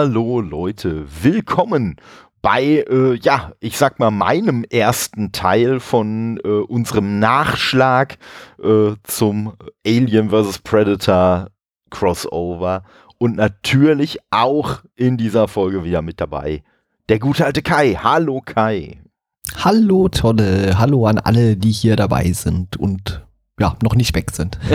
Hallo Leute, willkommen bei, äh, ja, ich sag mal, meinem ersten Teil von äh, unserem Nachschlag äh, zum Alien vs. Predator Crossover und natürlich auch in dieser Folge wieder mit dabei. Der gute alte Kai. Hallo Kai. Hallo Tonne. Hallo an alle, die hier dabei sind und ja, noch nicht weg sind.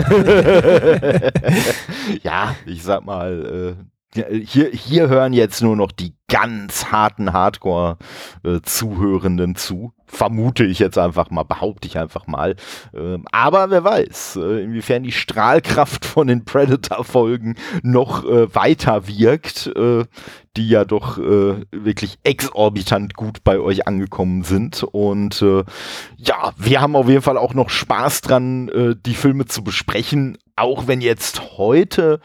ja, ich sag mal, äh, hier, hier hören jetzt nur noch die ganz harten Hardcore-Zuhörenden äh, zu. Vermute ich jetzt einfach mal, behaupte ich einfach mal. Ähm, aber wer weiß, äh, inwiefern die Strahlkraft von den Predator-Folgen noch äh, weiter wirkt, äh, die ja doch äh, wirklich exorbitant gut bei euch angekommen sind. Und äh, ja, wir haben auf jeden Fall auch noch Spaß dran, die Filme zu besprechen, auch wenn jetzt heute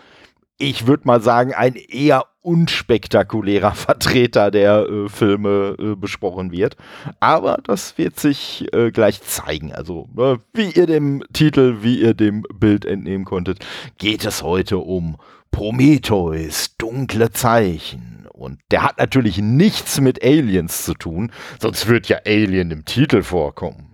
ich würde mal sagen, ein eher unspektakulärer Vertreter der äh, Filme äh, besprochen wird. Aber das wird sich äh, gleich zeigen. Also, ne, wie ihr dem Titel, wie ihr dem Bild entnehmen konntet, geht es heute um Prometheus, dunkle Zeichen. Und der hat natürlich nichts mit Aliens zu tun, sonst wird ja Alien im Titel vorkommen.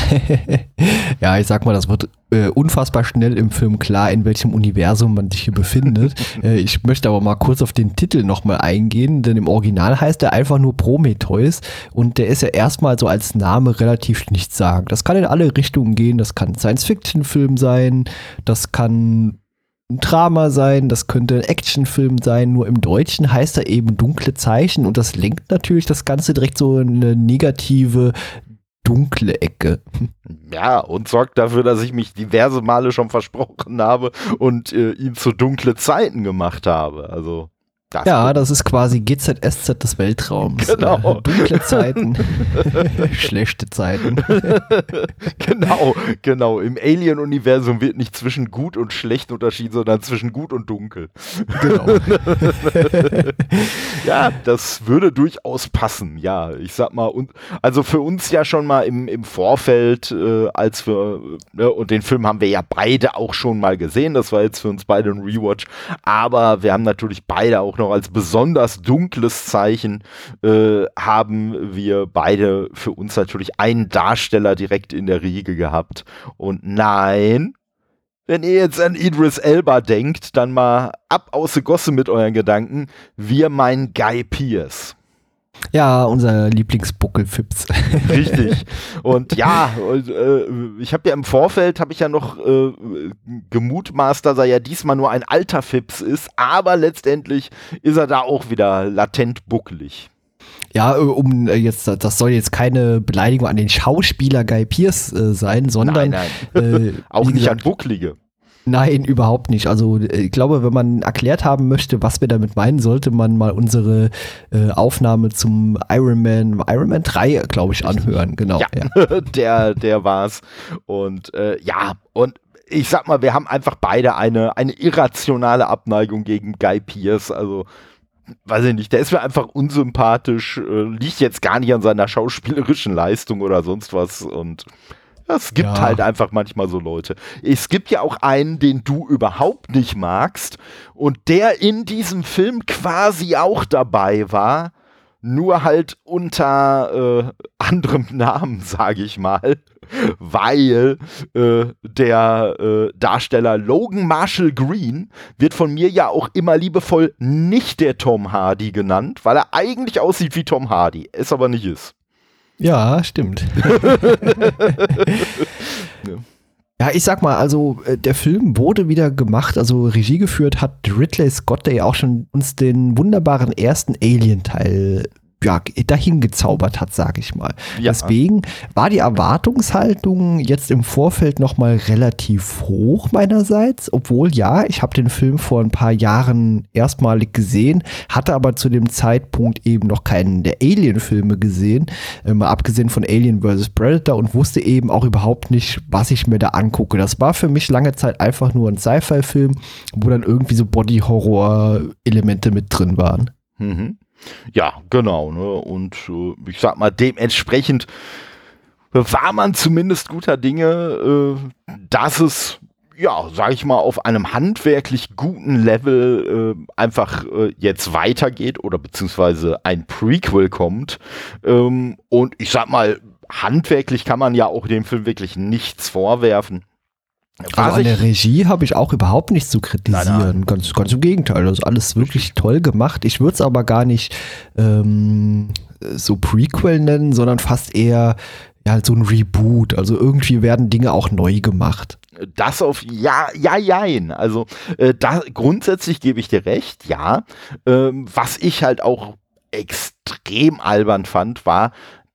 ja, ich sag mal, das wird äh, unfassbar schnell im Film klar, in welchem Universum man sich hier befindet. äh, ich möchte aber mal kurz auf den Titel nochmal eingehen, denn im Original heißt er einfach nur Prometheus und der ist ja erstmal so als Name relativ nichtssagend. Das kann in alle Richtungen gehen, das kann Science-Fiction-Film sein, das kann ein Drama sein, das könnte ein Actionfilm sein, nur im Deutschen heißt er eben dunkle Zeichen und das lenkt natürlich das Ganze direkt so in eine negative dunkle Ecke. Ja, und sorgt dafür, dass ich mich diverse Male schon versprochen habe und äh, ihn zu dunkle Zeiten gemacht habe. Also. Das ja, das ist quasi GZSZ des Weltraums. Genau. Äh, dunkle Zeiten, schlechte Zeiten. genau, genau. Im Alien-Universum wird nicht zwischen gut und schlecht unterschieden, sondern zwischen gut und dunkel. Genau. ja, das würde durchaus passen. Ja, ich sag mal, und, also für uns ja schon mal im, im Vorfeld, äh, als wir, ne, und den Film haben wir ja beide auch schon mal gesehen. Das war jetzt für uns beide ein Rewatch. Aber wir haben natürlich beide auch noch als besonders dunkles Zeichen äh, haben wir beide für uns natürlich einen Darsteller direkt in der Riege gehabt. Und nein, wenn ihr jetzt an Idris Elba denkt, dann mal ab aus der Gosse mit euren Gedanken. Wir meinen Guy Pierce. Ja, unser Lieblingsbuckelfips. Richtig. Und ja, äh, ich habe ja im Vorfeld, habe ich ja noch äh, gemutmaßt, dass er ja diesmal nur ein alter Fips ist, aber letztendlich ist er da auch wieder latent bucklig. Ja, äh, um äh, jetzt, das soll jetzt keine Beleidigung an den Schauspieler Guy Pierce äh, sein, sondern nein, nein. Äh, auch nicht an Bucklige. Nein, überhaupt nicht. Also äh, ich glaube, wenn man erklärt haben möchte, was wir damit meinen, sollte man mal unsere äh, Aufnahme zum Iron Man, Iron Man 3, glaube ich, anhören. Genau. Ja, ja. der, der war's. Und äh, ja, und ich sag mal, wir haben einfach beide eine, eine irrationale Abneigung gegen Guy Pierce. Also weiß ich nicht, der ist mir einfach unsympathisch, äh, liegt jetzt gar nicht an seiner schauspielerischen Leistung oder sonst was und es gibt ja. halt einfach manchmal so Leute. Es gibt ja auch einen, den du überhaupt nicht magst und der in diesem Film quasi auch dabei war, nur halt unter äh, anderem Namen, sage ich mal, weil äh, der äh, Darsteller Logan Marshall Green wird von mir ja auch immer liebevoll nicht der Tom Hardy genannt, weil er eigentlich aussieht wie Tom Hardy, es aber nicht ist. Ja, stimmt. ja. ich sag mal, also äh, der Film wurde wieder gemacht, also Regie geführt hat Ridley Scott, der ja auch schon uns den wunderbaren ersten Alien-Teil ja, dahin gezaubert hat, sage ich mal. Ja. Deswegen war die Erwartungshaltung jetzt im Vorfeld nochmal relativ hoch meinerseits, obwohl ja, ich habe den Film vor ein paar Jahren erstmalig gesehen, hatte aber zu dem Zeitpunkt eben noch keinen der Alien-Filme gesehen, mal abgesehen von Alien vs. Predator und wusste eben auch überhaupt nicht, was ich mir da angucke. Das war für mich lange Zeit einfach nur ein Sci-Fi-Film, wo dann irgendwie so Body-Horror-Elemente mit drin waren. Mhm. Ja, genau. Ne? Und äh, ich sag mal, dementsprechend war man zumindest guter Dinge, äh, dass es ja, sag ich mal, auf einem handwerklich guten Level äh, einfach äh, jetzt weitergeht oder beziehungsweise ein Prequel kommt. Ähm, und ich sag mal, handwerklich kann man ja auch dem Film wirklich nichts vorwerfen. Also an der Regie habe ich auch überhaupt nichts zu kritisieren. Nein, nein. Ganz, ganz im Gegenteil. Das ist alles wirklich toll gemacht. Ich würde es aber gar nicht ähm, so Prequel nennen, sondern fast eher ja, so ein Reboot. Also irgendwie werden Dinge auch neu gemacht. Das auf ja, ja, jein. Also äh, da grundsätzlich gebe ich dir recht, ja. Ähm, was ich halt auch extrem albern fand, war,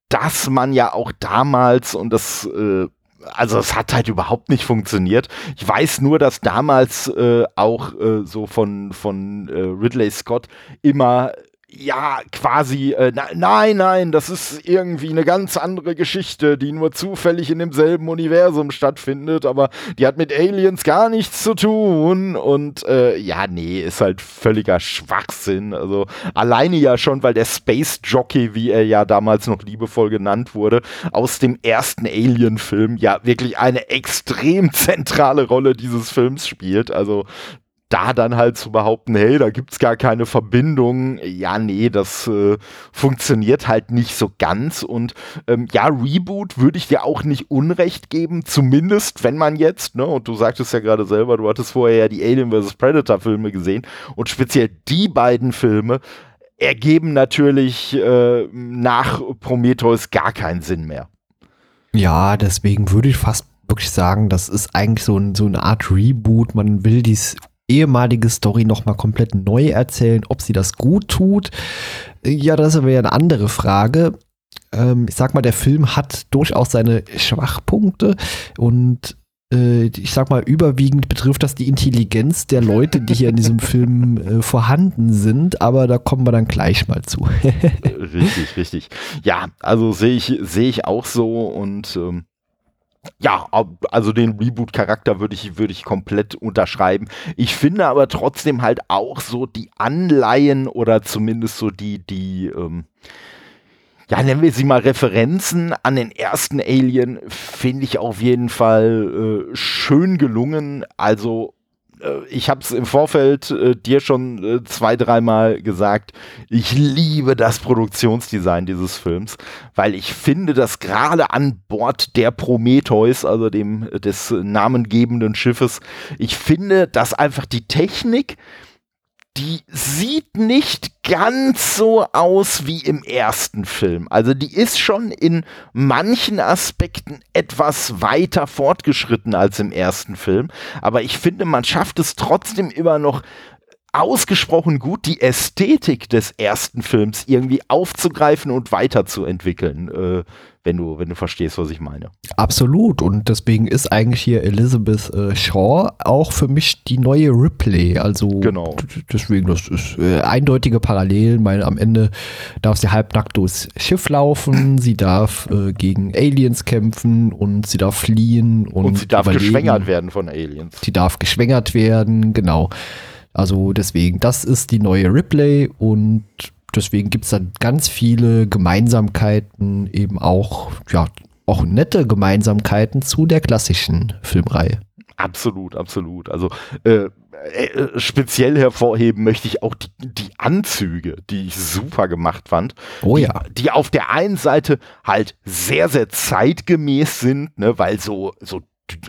dass man ja auch damals und das äh, also es hat halt überhaupt nicht funktioniert. Ich weiß nur, dass damals äh, auch äh, so von, von äh, Ridley Scott immer ja, quasi, äh, na, nein, nein, das ist irgendwie eine ganz andere Geschichte, die nur zufällig in demselben Universum stattfindet, aber die hat mit Aliens gar nichts zu tun. Und äh, ja, nee, ist halt völliger Schwachsinn. Also alleine ja schon, weil der Space Jockey, wie er ja damals noch liebevoll genannt wurde, aus dem ersten Alien-Film ja wirklich eine extrem zentrale Rolle dieses Films spielt. Also da dann halt zu behaupten, hey, da gibt's gar keine Verbindung, ja, nee, das äh, funktioniert halt nicht so ganz. Und ähm, ja, Reboot würde ich dir auch nicht Unrecht geben, zumindest wenn man jetzt, ne, und du sagtest ja gerade selber, du hattest vorher ja die Alien vs. Predator Filme gesehen und speziell die beiden Filme ergeben natürlich äh, nach Prometheus gar keinen Sinn mehr. Ja, deswegen würde ich fast wirklich sagen, das ist eigentlich so, ein, so eine Art Reboot. Man will dies ehemalige Story nochmal komplett neu erzählen. Ob sie das gut tut, ja, das ist aber ja eine andere Frage. Ähm, ich sag mal, der Film hat durchaus seine Schwachpunkte und äh, ich sag mal, überwiegend betrifft das die Intelligenz der Leute, die hier in diesem Film äh, vorhanden sind, aber da kommen wir dann gleich mal zu. richtig, richtig. Ja, also sehe ich, sehe ich auch so und ähm, ja, also den Reboot-Charakter würde ich, würde ich komplett unterschreiben. Ich finde aber trotzdem halt auch so die Anleihen oder zumindest so die, die, ähm, ja, nennen wir sie mal Referenzen an den ersten Alien, finde ich auf jeden Fall äh, schön gelungen. Also ich habe es im Vorfeld äh, dir schon äh, zwei, dreimal gesagt, ich liebe das Produktionsdesign dieses Films, weil ich finde, dass gerade an Bord der Prometheus, also dem des namengebenden Schiffes, ich finde, dass einfach die Technik, die sieht nicht ganz so aus wie im ersten Film. Also die ist schon in manchen Aspekten etwas weiter fortgeschritten als im ersten Film. Aber ich finde, man schafft es trotzdem immer noch ausgesprochen gut, die Ästhetik des ersten Films irgendwie aufzugreifen und weiterzuentwickeln. Äh, wenn du, wenn du verstehst, was ich meine. Absolut. Und deswegen ist eigentlich hier Elizabeth äh, Shaw auch für mich die neue Ripley. Also genau. deswegen, das ist äh, eindeutige Parallelen. Meine, am Ende darf sie halbnackt durchs Schiff laufen, sie darf äh, gegen Aliens kämpfen und sie darf fliehen und, und sie darf überleben. geschwängert werden von Aliens. Sie darf geschwängert werden, genau. Also deswegen, das ist die neue Ripley und deswegen gibt es dann ganz viele Gemeinsamkeiten, eben auch, ja, auch nette Gemeinsamkeiten zu der klassischen Filmreihe. Absolut, absolut. Also äh, äh, speziell hervorheben möchte ich auch die, die, Anzüge, die ich super gemacht fand. Oh ja. Die, die auf der einen Seite halt sehr, sehr zeitgemäß sind, ne, weil so, so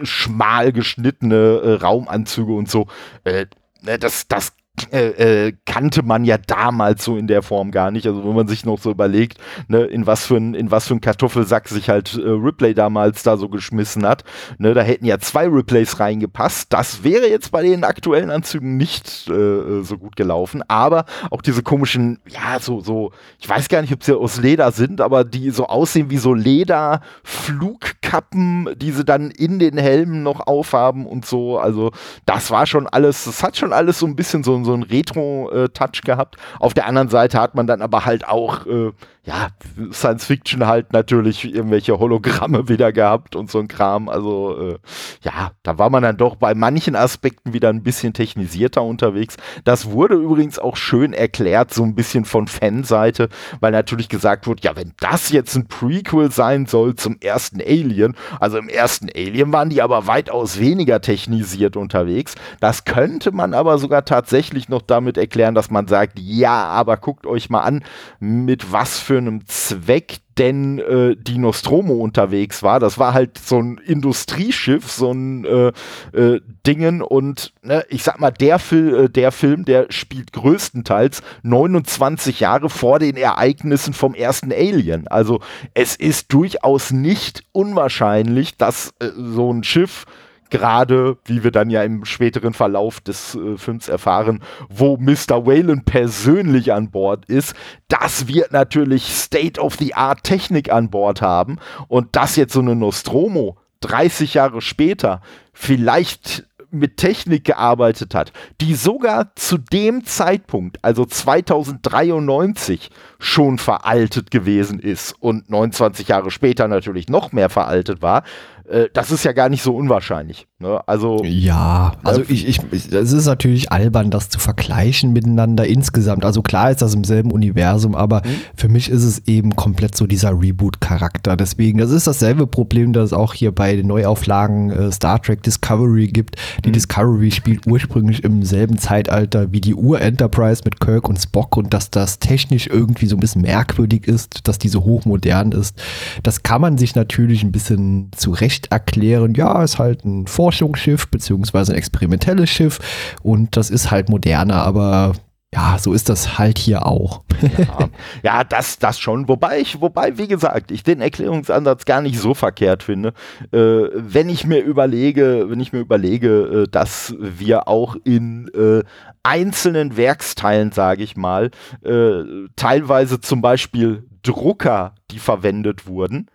schmal geschnittene äh, Raumanzüge und so, äh, das, das äh, äh, kannte man ja damals so in der Form gar nicht. Also wenn man sich noch so überlegt, ne, in was für ein, in was für ein Kartoffelsack sich halt äh, Ripley damals da so geschmissen hat, ne, da hätten ja zwei Riplays reingepasst. Das wäre jetzt bei den aktuellen Anzügen nicht äh, so gut gelaufen. Aber auch diese komischen, ja, so, so, ich weiß gar nicht, ob sie aus Leder sind, aber die so aussehen wie so Leder-Flugkappen, die sie dann in den Helmen noch aufhaben und so. Also das war schon alles, das hat schon alles so ein bisschen so, so einen Retro-Touch gehabt. Auf der anderen Seite hat man dann aber halt auch, äh, ja, Science Fiction halt natürlich irgendwelche Hologramme wieder gehabt und so ein Kram. Also äh, ja, da war man dann doch bei manchen Aspekten wieder ein bisschen technisierter unterwegs. Das wurde übrigens auch schön erklärt, so ein bisschen von Fanseite, weil natürlich gesagt wurde, ja, wenn das jetzt ein Prequel sein soll zum ersten Alien, also im ersten Alien waren die aber weitaus weniger technisiert unterwegs. Das könnte man aber sogar tatsächlich noch damit erklären, dass man sagt, ja, aber guckt euch mal an, mit was für einem Zweck denn äh, die Nostromo unterwegs war. Das war halt so ein Industrieschiff, so ein äh, äh, Dingen und ne, ich sag mal, der, Fil äh, der Film, der spielt größtenteils 29 Jahre vor den Ereignissen vom ersten Alien. Also es ist durchaus nicht unwahrscheinlich, dass äh, so ein Schiff gerade, wie wir dann ja im späteren Verlauf des äh, Films erfahren, wo Mr. Whalen persönlich an Bord ist, das wird natürlich State-of-the-Art Technik an Bord haben und das jetzt so eine Nostromo 30 Jahre später vielleicht mit Technik gearbeitet hat, die sogar zu dem Zeitpunkt, also 2093, schon veraltet gewesen ist und 29 Jahre später natürlich noch mehr veraltet war, äh, das ist ja gar nicht so unwahrscheinlich. Ne? Also ja, also ich, ich, es ist natürlich albern, das zu vergleichen miteinander insgesamt. Also klar ist das im selben Universum, aber mhm. für mich ist es eben komplett so dieser Reboot-Charakter. Deswegen, das ist dasselbe Problem, das es auch hier bei den Neuauflagen äh, Star Trek Discovery gibt. Die mhm. Discovery spielt ursprünglich im selben Zeitalter wie die Ur-Enterprise mit Kirk und Spock und dass das technisch irgendwie so ein bisschen merkwürdig ist, dass die so hochmodern ist. Das kann man sich natürlich ein bisschen zurecht nicht erklären, ja, ist halt ein Forschungsschiff beziehungsweise ein experimentelles Schiff und das ist halt moderner, aber ja, so ist das halt hier auch. ja, ja, das, das schon. Wobei ich, wobei, wie gesagt, ich den Erklärungsansatz gar nicht so verkehrt finde. Äh, wenn ich mir überlege, wenn ich mir überlege, äh, dass wir auch in äh, einzelnen Werksteilen, sage ich mal, äh, teilweise zum Beispiel Drucker, die verwendet wurden,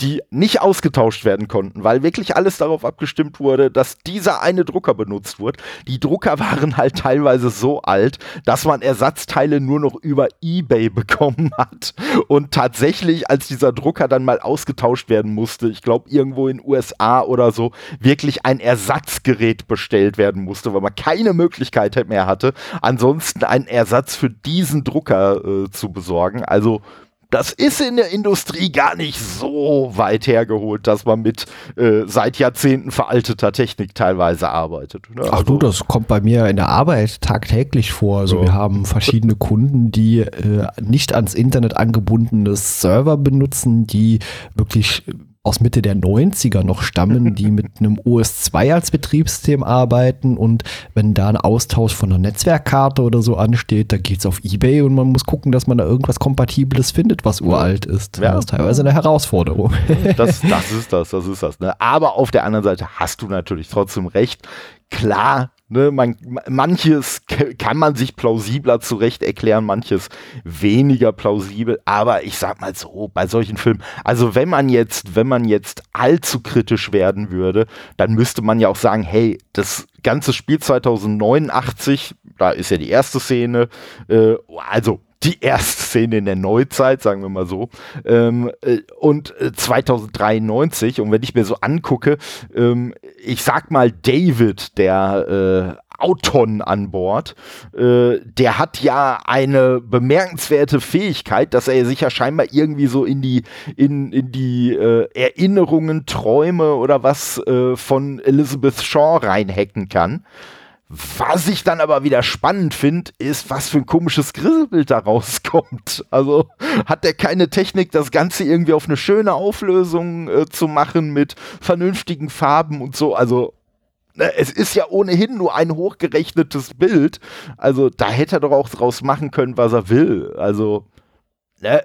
die nicht ausgetauscht werden konnten, weil wirklich alles darauf abgestimmt wurde, dass dieser eine Drucker benutzt wird. Die Drucker waren halt teilweise so alt, dass man Ersatzteile nur noch über eBay bekommen hat. Und tatsächlich, als dieser Drucker dann mal ausgetauscht werden musste, ich glaube irgendwo in USA oder so, wirklich ein Ersatzgerät bestellt werden musste, weil man keine Möglichkeit mehr hatte, ansonsten einen Ersatz für diesen Drucker äh, zu besorgen. Also das ist in der Industrie gar nicht so weit hergeholt, dass man mit äh, seit Jahrzehnten veralteter Technik teilweise arbeitet. Ne? Ach also, du, das kommt bei mir in der Arbeit tagtäglich vor. Also ja. wir haben verschiedene Kunden, die äh, nicht ans Internet angebundene Server benutzen, die wirklich aus Mitte der 90er noch stammen, die mit einem OS2 als Betriebssystem arbeiten und wenn da ein Austausch von einer Netzwerkkarte oder so ansteht, da geht es auf Ebay und man muss gucken, dass man da irgendwas Kompatibles findet, was uralt ist. Ja. Das ist teilweise eine Herausforderung. Das, das ist das, das ist das. Ne? Aber auf der anderen Seite hast du natürlich trotzdem recht. Klar, Ne, man, manches kann man sich plausibler zurecht erklären, manches weniger plausibel, aber ich sag mal so, bei solchen Filmen, also wenn man jetzt, wenn man jetzt allzu kritisch werden würde, dann müsste man ja auch sagen, hey, das ganze Spiel 2089, da ist ja die erste Szene, äh, also die erste Szene in der Neuzeit, sagen wir mal so. Ähm, äh, und 2093, äh, und wenn ich mir so angucke, ähm, ich sag mal, David, der äh, Auton an Bord, äh, der hat ja eine bemerkenswerte Fähigkeit, dass er sich ja scheinbar irgendwie so in die, in, in die äh, Erinnerungen, Träume oder was äh, von Elizabeth Shaw reinhacken kann. Was ich dann aber wieder spannend finde, ist, was für ein komisches Grisselbild da rauskommt. Also hat der keine Technik, das Ganze irgendwie auf eine schöne Auflösung äh, zu machen mit vernünftigen Farben und so. Also ne, es ist ja ohnehin nur ein hochgerechnetes Bild. Also da hätte er doch auch draus machen können, was er will. Also ne,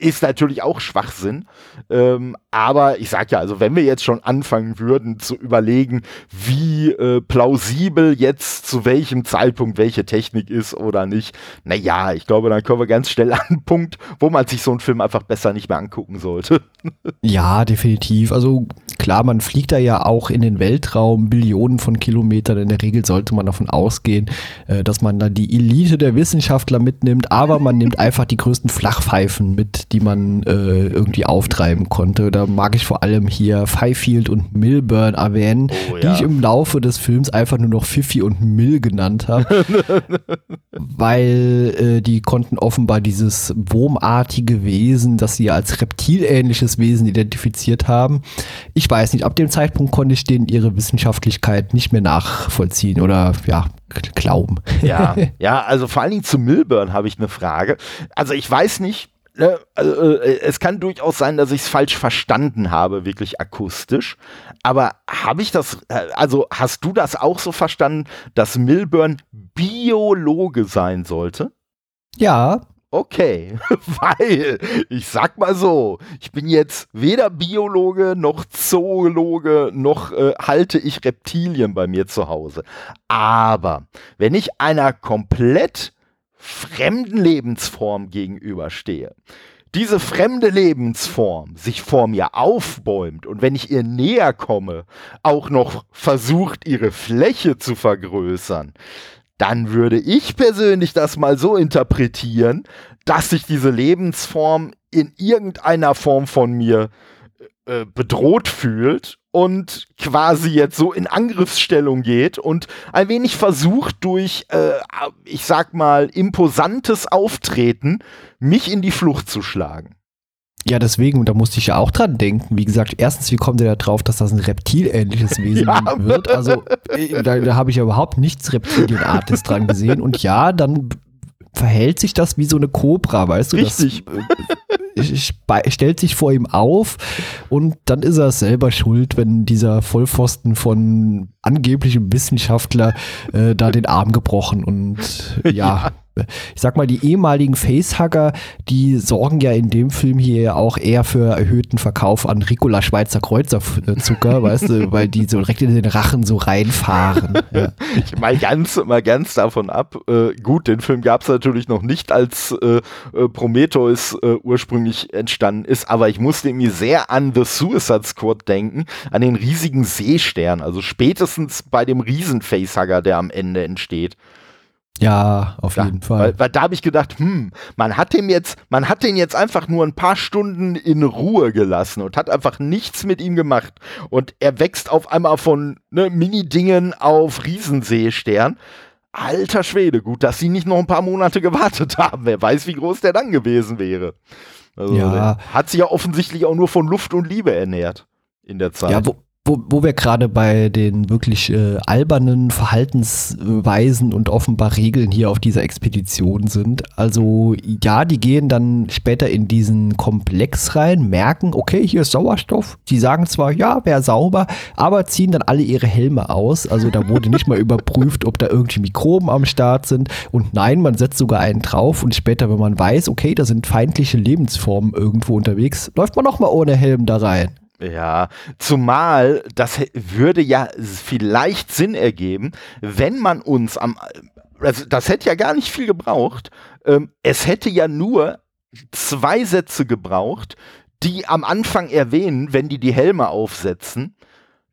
ist natürlich auch Schwachsinn. Ähm, aber ich sag ja, also wenn wir jetzt schon anfangen würden zu überlegen, wie äh, plausibel jetzt zu welchem Zeitpunkt welche Technik ist oder nicht, naja, ich glaube, dann kommen wir ganz schnell an einen Punkt, wo man sich so einen Film einfach besser nicht mehr angucken sollte. ja, definitiv. Also Klar, man fliegt da ja auch in den Weltraum, Billionen von Kilometern. In der Regel sollte man davon ausgehen, äh, dass man dann die Elite der Wissenschaftler mitnimmt, aber man nimmt einfach die größten Flachpfeifen mit, die man äh, irgendwie auftreiben konnte. Da mag ich vor allem hier Fifield und Milburn erwähnen, oh, ja. die ich im Laufe des Films einfach nur noch Fifi und Mill genannt habe, weil äh, die konnten offenbar dieses wurmartige Wesen, das sie als reptilähnliches Wesen identifiziert haben. Ich weiß nicht, ab dem Zeitpunkt konnte ich denen ihre Wissenschaftlichkeit nicht mehr nachvollziehen oder ja, glauben. Ja, ja, also vor allen Dingen zu Milburn habe ich eine Frage. Also ich weiß nicht, ne, also, äh, es kann durchaus sein, dass ich es falsch verstanden habe, wirklich akustisch. Aber habe ich das, äh, also hast du das auch so verstanden, dass Milburn Biologe sein sollte? Ja. Okay, weil ich sag mal so, ich bin jetzt weder Biologe noch Zoologe noch äh, halte ich Reptilien bei mir zu Hause. Aber wenn ich einer komplett fremden Lebensform gegenüberstehe, diese fremde Lebensform sich vor mir aufbäumt und wenn ich ihr näher komme, auch noch versucht, ihre Fläche zu vergrößern, dann würde ich persönlich das mal so interpretieren, dass sich diese Lebensform in irgendeiner Form von mir äh, bedroht fühlt und quasi jetzt so in Angriffsstellung geht und ein wenig versucht durch, äh, ich sag mal, imposantes Auftreten mich in die Flucht zu schlagen. Ja, deswegen, und da musste ich ja auch dran denken. Wie gesagt, erstens, wie kommt ihr da drauf, dass das ein reptilähnliches Wesen ja. wird? Also, äh, da, da habe ich ja überhaupt nichts Reptilienartes dran gesehen. Und ja, dann verhält sich das wie so eine Kobra, weißt du? Richtig. Das, äh, stellt sich vor ihm auf und dann ist er selber schuld, wenn dieser Vollpfosten von angeblichem Wissenschaftler äh, da den Arm gebrochen und ja. ja ich sag mal, die ehemaligen Facehugger, die sorgen ja in dem Film hier auch eher für erhöhten Verkauf an Ricola Schweizer Kreuzerzucker, weißt du, weil die so direkt in den Rachen so reinfahren. Ja. Ich mal ganz, mal ganz davon ab. Äh, gut, den Film gab es natürlich noch nicht, als äh, äh, Prometheus äh, ursprünglich entstanden ist, aber ich musste irgendwie sehr an The Suicide Squad denken, an den riesigen Seestern, also spätestens bei dem Riesen-Facehugger, der am Ende entsteht. Ja, auf ja, jeden Fall. Weil, weil da habe ich gedacht, hm, man hat dem jetzt, man hat den jetzt einfach nur ein paar Stunden in Ruhe gelassen und hat einfach nichts mit ihm gemacht. Und er wächst auf einmal von ne, Mini-Dingen auf Riesenseestern. Alter Schwede, gut, dass sie nicht noch ein paar Monate gewartet haben. Wer weiß, wie groß der dann gewesen wäre. Also, ja. hat sich ja offensichtlich auch nur von Luft und Liebe ernährt in der Zeit. Ja, wo, wo, wo wir gerade bei den wirklich äh, albernen Verhaltensweisen und offenbar Regeln hier auf dieser Expedition sind. Also ja, die gehen dann später in diesen Komplex rein, merken, okay, hier ist Sauerstoff. Die sagen zwar, ja, wäre sauber, aber ziehen dann alle ihre Helme aus. Also da wurde nicht mal überprüft, ob da irgendwie Mikroben am Start sind. Und nein, man setzt sogar einen drauf und später, wenn man weiß, okay, da sind feindliche Lebensformen irgendwo unterwegs, läuft man nochmal ohne Helm da rein. Ja, zumal das würde ja vielleicht Sinn ergeben, wenn man uns am, also das hätte ja gar nicht viel gebraucht. Ähm, es hätte ja nur zwei Sätze gebraucht, die am Anfang erwähnen, wenn die die Helme aufsetzen,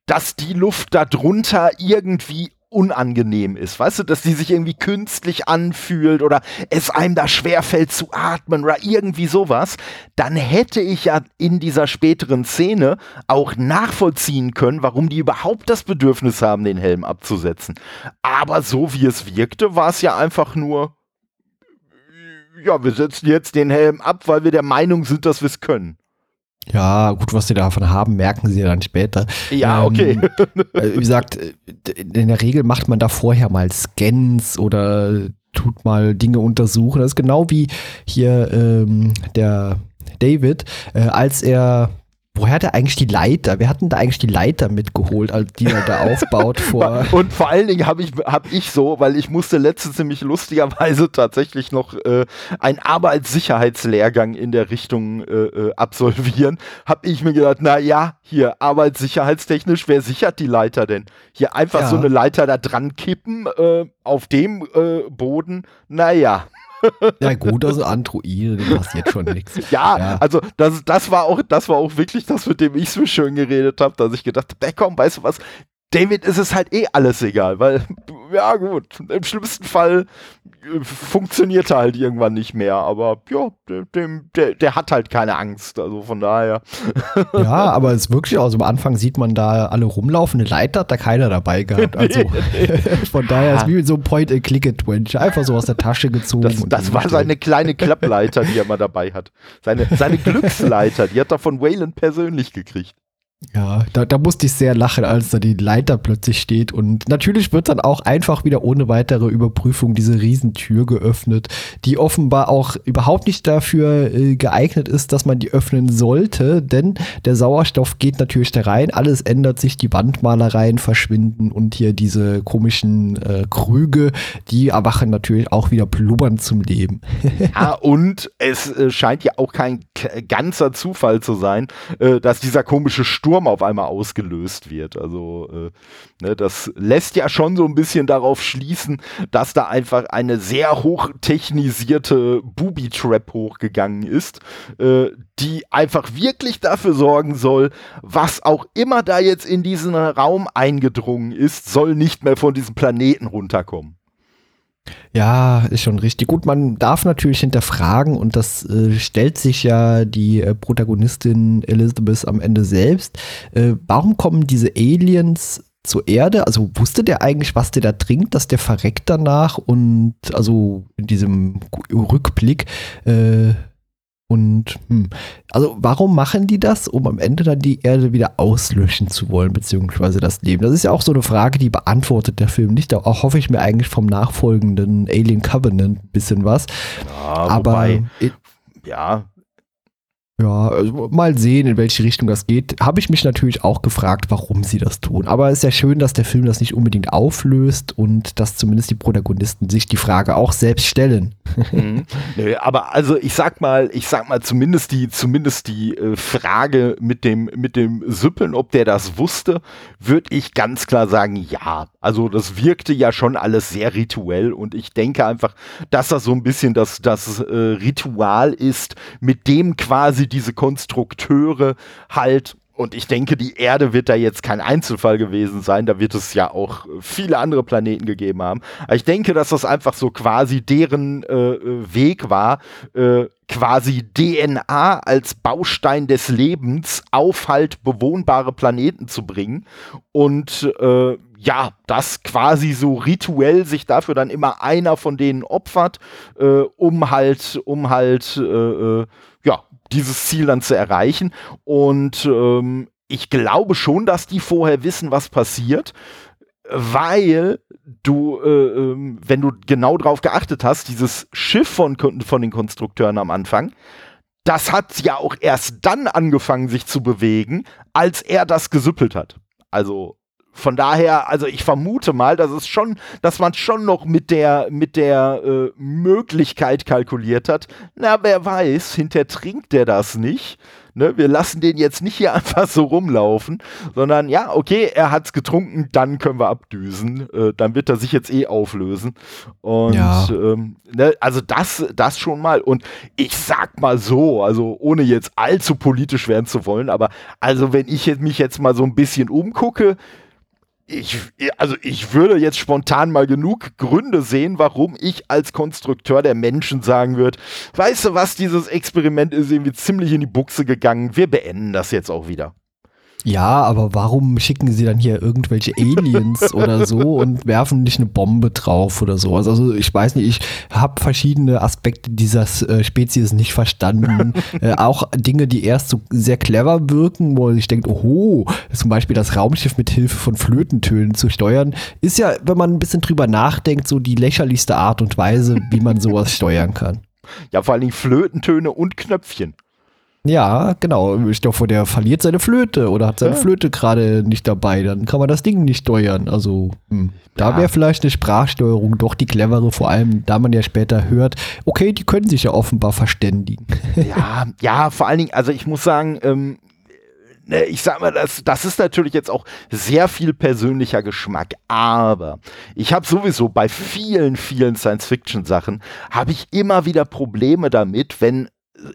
dass die Luft darunter irgendwie unangenehm ist, weißt du, dass die sich irgendwie künstlich anfühlt oder es einem da schwerfällt zu atmen oder irgendwie sowas, dann hätte ich ja in dieser späteren Szene auch nachvollziehen können, warum die überhaupt das Bedürfnis haben, den Helm abzusetzen. Aber so wie es wirkte, war es ja einfach nur, ja, wir setzen jetzt den Helm ab, weil wir der Meinung sind, dass wir es können. Ja, gut, was sie davon haben, merken sie dann später. Ja, ähm, okay. Äh, wie gesagt, in der Regel macht man da vorher mal Scans oder tut mal Dinge untersuchen. Das ist genau wie hier ähm, der David, äh, als er woher hat er eigentlich die Leiter? Wir hatten da eigentlich die Leiter mitgeholt, die er da aufbaut vor. Und vor allen Dingen habe ich, hab ich so, weil ich musste letztens nämlich lustigerweise tatsächlich noch äh, einen Arbeitssicherheitslehrgang in der Richtung äh, äh absolvieren, habe ich mir gedacht, na ja, hier arbeitssicherheitstechnisch, wer sichert die Leiter denn? Hier einfach ja. so eine Leiter da dran kippen äh, auf dem äh, Boden, naja. Ja, gut, also Androide, dem passiert schon nichts. Ja, ja, also das, das war auch, das war auch wirklich das, mit dem ich so schön geredet habe, dass ich gedacht habe, komm, weißt du was, David ist es halt eh alles egal, weil, ja gut, im schlimmsten Fall funktioniert er halt irgendwann nicht mehr, aber ja, der, der, der hat halt keine Angst, also von daher. Ja, aber es ist wirklich, also am Anfang sieht man da alle rumlaufen, eine Leiter hat da keiner dabei gehabt, also von daher ist wie so ein Point-and-Click-Adventure, einfach so aus der Tasche gezogen. Das, das war seine kleine Klappleiter, die er mal dabei hat. Seine, seine Glücksleiter, die hat er von Wayland persönlich gekriegt. Ja, da, da musste ich sehr lachen, als da die Leiter plötzlich steht. Und natürlich wird dann auch einfach wieder ohne weitere Überprüfung diese Riesentür geöffnet, die offenbar auch überhaupt nicht dafür äh, geeignet ist, dass man die öffnen sollte, denn der Sauerstoff geht natürlich da rein, alles ändert sich, die Wandmalereien verschwinden und hier diese komischen äh, Krüge, die erwachen natürlich auch wieder blubbernd zum Leben. ja, und es äh, scheint ja auch kein ganzer Zufall zu sein, äh, dass dieser komische Sturm Sturm auf einmal ausgelöst wird. Also äh, ne, das lässt ja schon so ein bisschen darauf schließen, dass da einfach eine sehr hochtechnisierte Booby-Trap hochgegangen ist, äh, die einfach wirklich dafür sorgen soll, was auch immer da jetzt in diesen Raum eingedrungen ist, soll nicht mehr von diesem Planeten runterkommen. Ja, ist schon richtig. Gut, man darf natürlich hinterfragen und das äh, stellt sich ja die äh, Protagonistin Elizabeth am Ende selbst. Äh, warum kommen diese Aliens zur Erde? Also wusste der eigentlich, was der da trinkt, dass der verreckt danach und also in diesem Rückblick äh, und hm, also warum machen die das, um am Ende dann die Erde wieder auslöschen zu wollen, beziehungsweise das Leben? Das ist ja auch so eine Frage, die beantwortet der Film nicht. Auch hoffe ich mir eigentlich vom nachfolgenden Alien Covenant ein bisschen was. Ja, Aber wobei, ja, ja, also mal sehen, in welche Richtung das geht. Habe ich mich natürlich auch gefragt, warum sie das tun. Aber es ist ja schön, dass der Film das nicht unbedingt auflöst und dass zumindest die Protagonisten sich die Frage auch selbst stellen. Mhm. Nö, aber also ich sag mal, ich sag mal zumindest die, zumindest die äh, Frage mit dem, mit dem Süppeln, ob der das wusste, würde ich ganz klar sagen, ja. Also das wirkte ja schon alles sehr rituell und ich denke einfach, dass das so ein bisschen das, das äh, Ritual ist, mit dem quasi diese Konstrukteure halt und ich denke, die Erde wird da jetzt kein Einzelfall gewesen sein. Da wird es ja auch viele andere Planeten gegeben haben. Aber ich denke, dass das einfach so quasi deren äh, Weg war, äh, quasi DNA als Baustein des Lebens auf halt bewohnbare Planeten zu bringen. Und äh, ja, das quasi so rituell sich dafür dann immer einer von denen opfert, äh, um halt, um halt, äh, äh dieses Ziel dann zu erreichen. Und ähm, ich glaube schon, dass die vorher wissen, was passiert, weil du, äh, ähm, wenn du genau drauf geachtet hast, dieses Schiff von, von den Konstrukteuren am Anfang, das hat ja auch erst dann angefangen, sich zu bewegen, als er das gesüppelt hat. Also von daher, also ich vermute mal, dass es schon, dass man schon noch mit der, mit der äh, Möglichkeit kalkuliert hat. Na, wer weiß, hinter trinkt der das nicht. Ne, wir lassen den jetzt nicht hier einfach so rumlaufen, sondern ja, okay, er hat's getrunken, dann können wir abdüsen. Äh, dann wird er sich jetzt eh auflösen. Und ja. ähm, ne, also das, das schon mal. Und ich sag mal so, also ohne jetzt allzu politisch werden zu wollen, aber also wenn ich mich jetzt mal so ein bisschen umgucke, ich, also ich würde jetzt spontan mal genug Gründe sehen, warum ich als Konstrukteur der Menschen sagen würde, weißt du was, dieses Experiment ist irgendwie ziemlich in die Buchse gegangen, wir beenden das jetzt auch wieder. Ja, aber warum schicken sie dann hier irgendwelche Aliens oder so und werfen nicht eine Bombe drauf oder so? Also ich weiß nicht, ich habe verschiedene Aspekte dieser äh, Spezies nicht verstanden. äh, auch Dinge, die erst so sehr clever wirken, wo ich denke, oho, zum Beispiel das Raumschiff mit Hilfe von Flötentönen zu steuern, ist ja, wenn man ein bisschen drüber nachdenkt, so die lächerlichste Art und Weise, wie man sowas steuern kann. Ja, vor allen Dingen Flötentöne und Knöpfchen. Ja, genau. Ich glaube, der verliert seine Flöte oder hat seine ja. Flöte gerade nicht dabei. Dann kann man das Ding nicht steuern. Also hm. da wäre vielleicht eine Sprachsteuerung doch die clevere, vor allem da man ja später hört, okay, die können sich ja offenbar verständigen. Ja, ja, vor allen Dingen, also ich muss sagen, ähm, ne, ich sag mal, das, das ist natürlich jetzt auch sehr viel persönlicher Geschmack, aber ich habe sowieso bei vielen, vielen Science-Fiction-Sachen, habe ich immer wieder Probleme damit, wenn,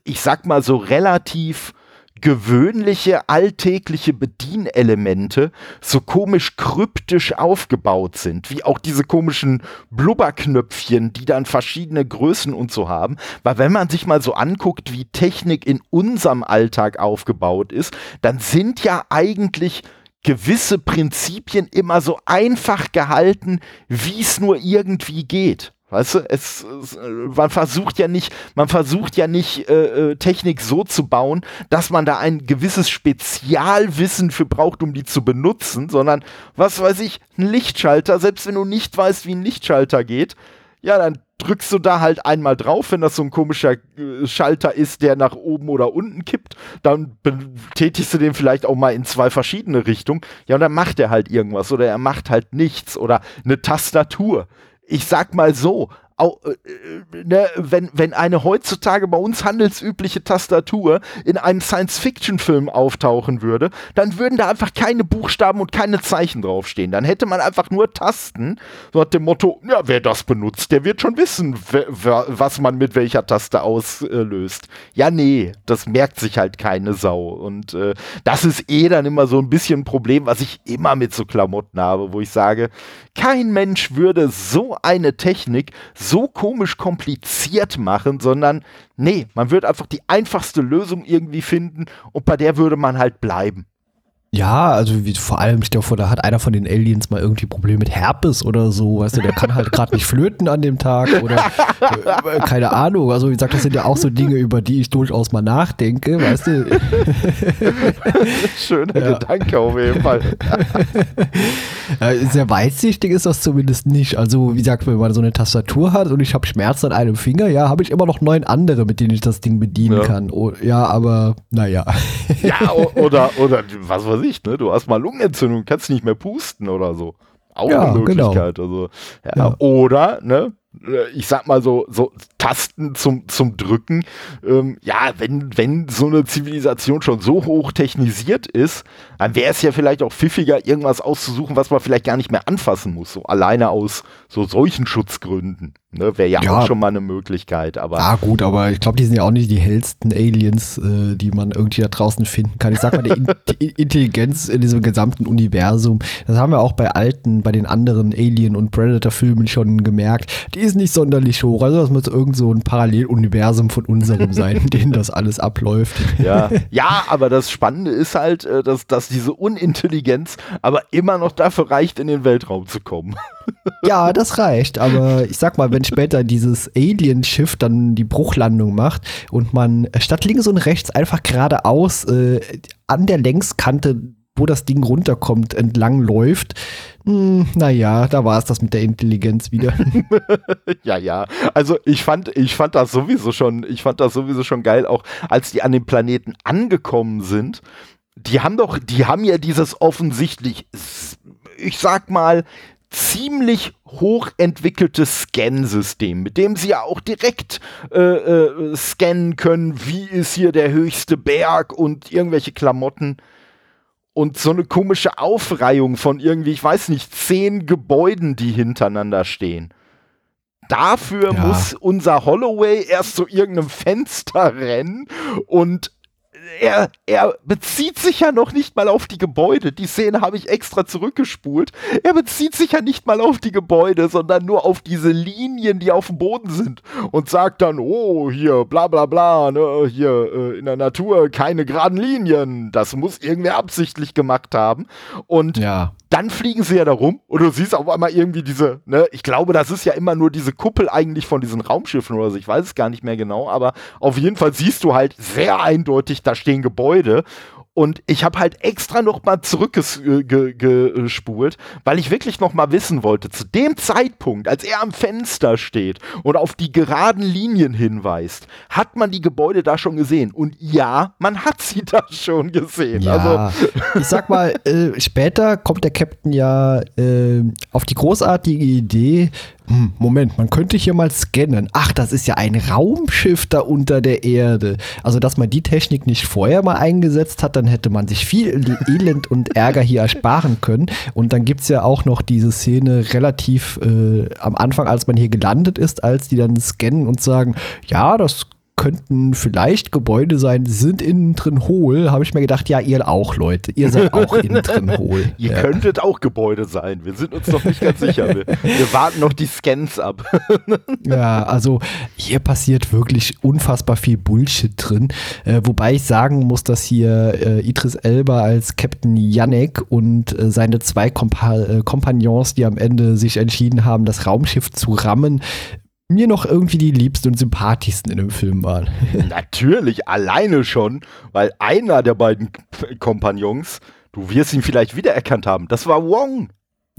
ich sag mal, so relativ gewöhnliche alltägliche Bedienelemente so komisch kryptisch aufgebaut sind, wie auch diese komischen Blubberknöpfchen, die dann verschiedene Größen und so haben. Weil wenn man sich mal so anguckt, wie Technik in unserem Alltag aufgebaut ist, dann sind ja eigentlich gewisse Prinzipien immer so einfach gehalten, wie es nur irgendwie geht. Weißt du, es, es, man versucht ja nicht, man versucht ja nicht äh, äh, Technik so zu bauen, dass man da ein gewisses Spezialwissen für braucht, um die zu benutzen, sondern was weiß ich, ein Lichtschalter, selbst wenn du nicht weißt, wie ein Lichtschalter geht, ja, dann drückst du da halt einmal drauf, wenn das so ein komischer äh, Schalter ist, der nach oben oder unten kippt, dann betätigst du den vielleicht auch mal in zwei verschiedene Richtungen. Ja, und dann macht er halt irgendwas oder er macht halt nichts oder eine Tastatur ich sag mal so, auch, äh, äh, ne, wenn, wenn eine heutzutage bei uns handelsübliche Tastatur in einem Science-Fiction-Film auftauchen würde, dann würden da einfach keine Buchstaben und keine Zeichen draufstehen. Dann hätte man einfach nur Tasten, so nach dem Motto, ja, wer das benutzt, der wird schon wissen, was man mit welcher Taste auslöst. Ja, nee, das merkt sich halt keine Sau. Und äh, das ist eh dann immer so ein bisschen ein Problem, was ich immer mit so Klamotten habe, wo ich sage, kein Mensch würde so eine Technik so komisch kompliziert machen, sondern nee, man würde einfach die einfachste Lösung irgendwie finden und bei der würde man halt bleiben. Ja, also wie, vor allem, ich glaube, da hat einer von den Aliens mal irgendwie Probleme mit Herpes oder so, weißt du, der kann halt gerade nicht flöten an dem Tag oder äh, keine Ahnung. Also wie gesagt, das sind ja auch so Dinge, über die ich durchaus mal nachdenke, weißt du. Schöner ja. Gedanke auf jeden Fall. Sehr weitsichtig ist das zumindest nicht. Also wie gesagt, wenn man so eine Tastatur hat und ich habe Schmerzen an einem Finger, ja, habe ich immer noch neun andere, mit denen ich das Ding bedienen ja. kann. Oh, ja, aber naja. Ja, oder, oder was weiß ich, ne? Du hast mal Lungenentzündung, kannst nicht mehr pusten oder so. Auch ja, eine genau. Möglichkeit. Genau. Also, ja. Ja. Oder, ne? Ich sag mal so, so Tasten zum, zum Drücken. Ähm, ja, wenn, wenn so eine Zivilisation schon so hoch technisiert ist, dann wäre es ja vielleicht auch pfiffiger, irgendwas auszusuchen, was man vielleicht gar nicht mehr anfassen muss. So alleine aus so solchen Schutzgründen. Ne, Wäre ja, ja, auch schon mal eine Möglichkeit. Aber ah, gut, aber ich glaube, die sind ja auch nicht die hellsten Aliens, äh, die man irgendwie da draußen finden kann. Ich sag mal, die, In Intelligenz in diesem gesamten Universum, das haben wir auch bei alten, bei den anderen Alien- und Predator-Filmen schon gemerkt, die ist nicht sonderlich hoch. Also das muss irgend so ein Paralleluniversum von unserem sein, in dem das alles abläuft. Ja. ja, aber das Spannende ist halt, äh, dass, dass diese Unintelligenz aber immer noch dafür reicht, in den Weltraum zu kommen. Ja, das reicht. Aber ich sag mal, wenn später dieses Alien-Schiff dann die Bruchlandung macht und man statt links und rechts einfach geradeaus äh, an der Längskante, wo das Ding runterkommt, entlang läuft, hm, naja, da war es das mit der Intelligenz wieder. ja, ja. Also ich fand, ich fand das sowieso schon, ich fand das sowieso schon geil, auch als die an dem Planeten angekommen sind. Die haben doch, die haben ja dieses offensichtlich, ich sag mal, ziemlich hochentwickeltes Scan-System, mit dem sie ja auch direkt äh, äh, scannen können, wie ist hier der höchste Berg und irgendwelche Klamotten. Und so eine komische Aufreihung von irgendwie, ich weiß nicht, zehn Gebäuden, die hintereinander stehen. Dafür ja. muss unser Holloway erst zu irgendeinem Fenster rennen und er, er bezieht sich ja noch nicht mal auf die Gebäude. Die Szene habe ich extra zurückgespult. Er bezieht sich ja nicht mal auf die Gebäude, sondern nur auf diese Linien, die auf dem Boden sind. Und sagt dann, oh, hier, bla bla bla, ne, hier äh, in der Natur keine geraden Linien. Das muss irgendwer absichtlich gemacht haben. Und ja dann fliegen sie ja da rum und du siehst auf einmal irgendwie diese, ne, ich glaube, das ist ja immer nur diese Kuppel eigentlich von diesen Raumschiffen oder so, ich weiß es gar nicht mehr genau, aber auf jeden Fall siehst du halt sehr eindeutig, da stehen Gebäude und ich habe halt extra noch mal zurückgespult, weil ich wirklich noch mal wissen wollte, zu dem Zeitpunkt, als er am Fenster steht und auf die geraden Linien hinweist, hat man die Gebäude da schon gesehen. Und ja, man hat sie da schon gesehen. Ja, also, ich sag mal, äh, später kommt der Captain ja äh, auf die großartige Idee, hm, Moment, man könnte hier mal scannen. Ach, das ist ja ein Raumschiff da unter der Erde. Also, dass man die Technik nicht vorher mal eingesetzt hat, dann hätte man sich viel Elend und Ärger hier ersparen können. Und dann gibt es ja auch noch diese Szene relativ äh, am Anfang, als man hier gelandet ist, als die dann scannen und sagen, ja, das könnten vielleicht Gebäude sein, sind innen drin hohl, habe ich mir gedacht, ja, ihr auch, Leute. Ihr seid auch innen drin hohl. ihr ja. könntet auch Gebäude sein. Wir sind uns noch nicht ganz sicher. Wir, wir, warten noch die Scans ab. ja, also hier passiert wirklich unfassbar viel Bullshit drin. Äh, wobei ich sagen muss, dass hier äh, Idris Elba als Captain Yannick und äh, seine zwei Kompa äh, Kompagnons, die am Ende sich entschieden haben, das Raumschiff zu rammen, mir noch irgendwie die liebsten und sympathischsten in dem Film waren. Natürlich, alleine schon, weil einer der beiden Kompagnons, du wirst ihn vielleicht wiedererkannt haben, das war Wong.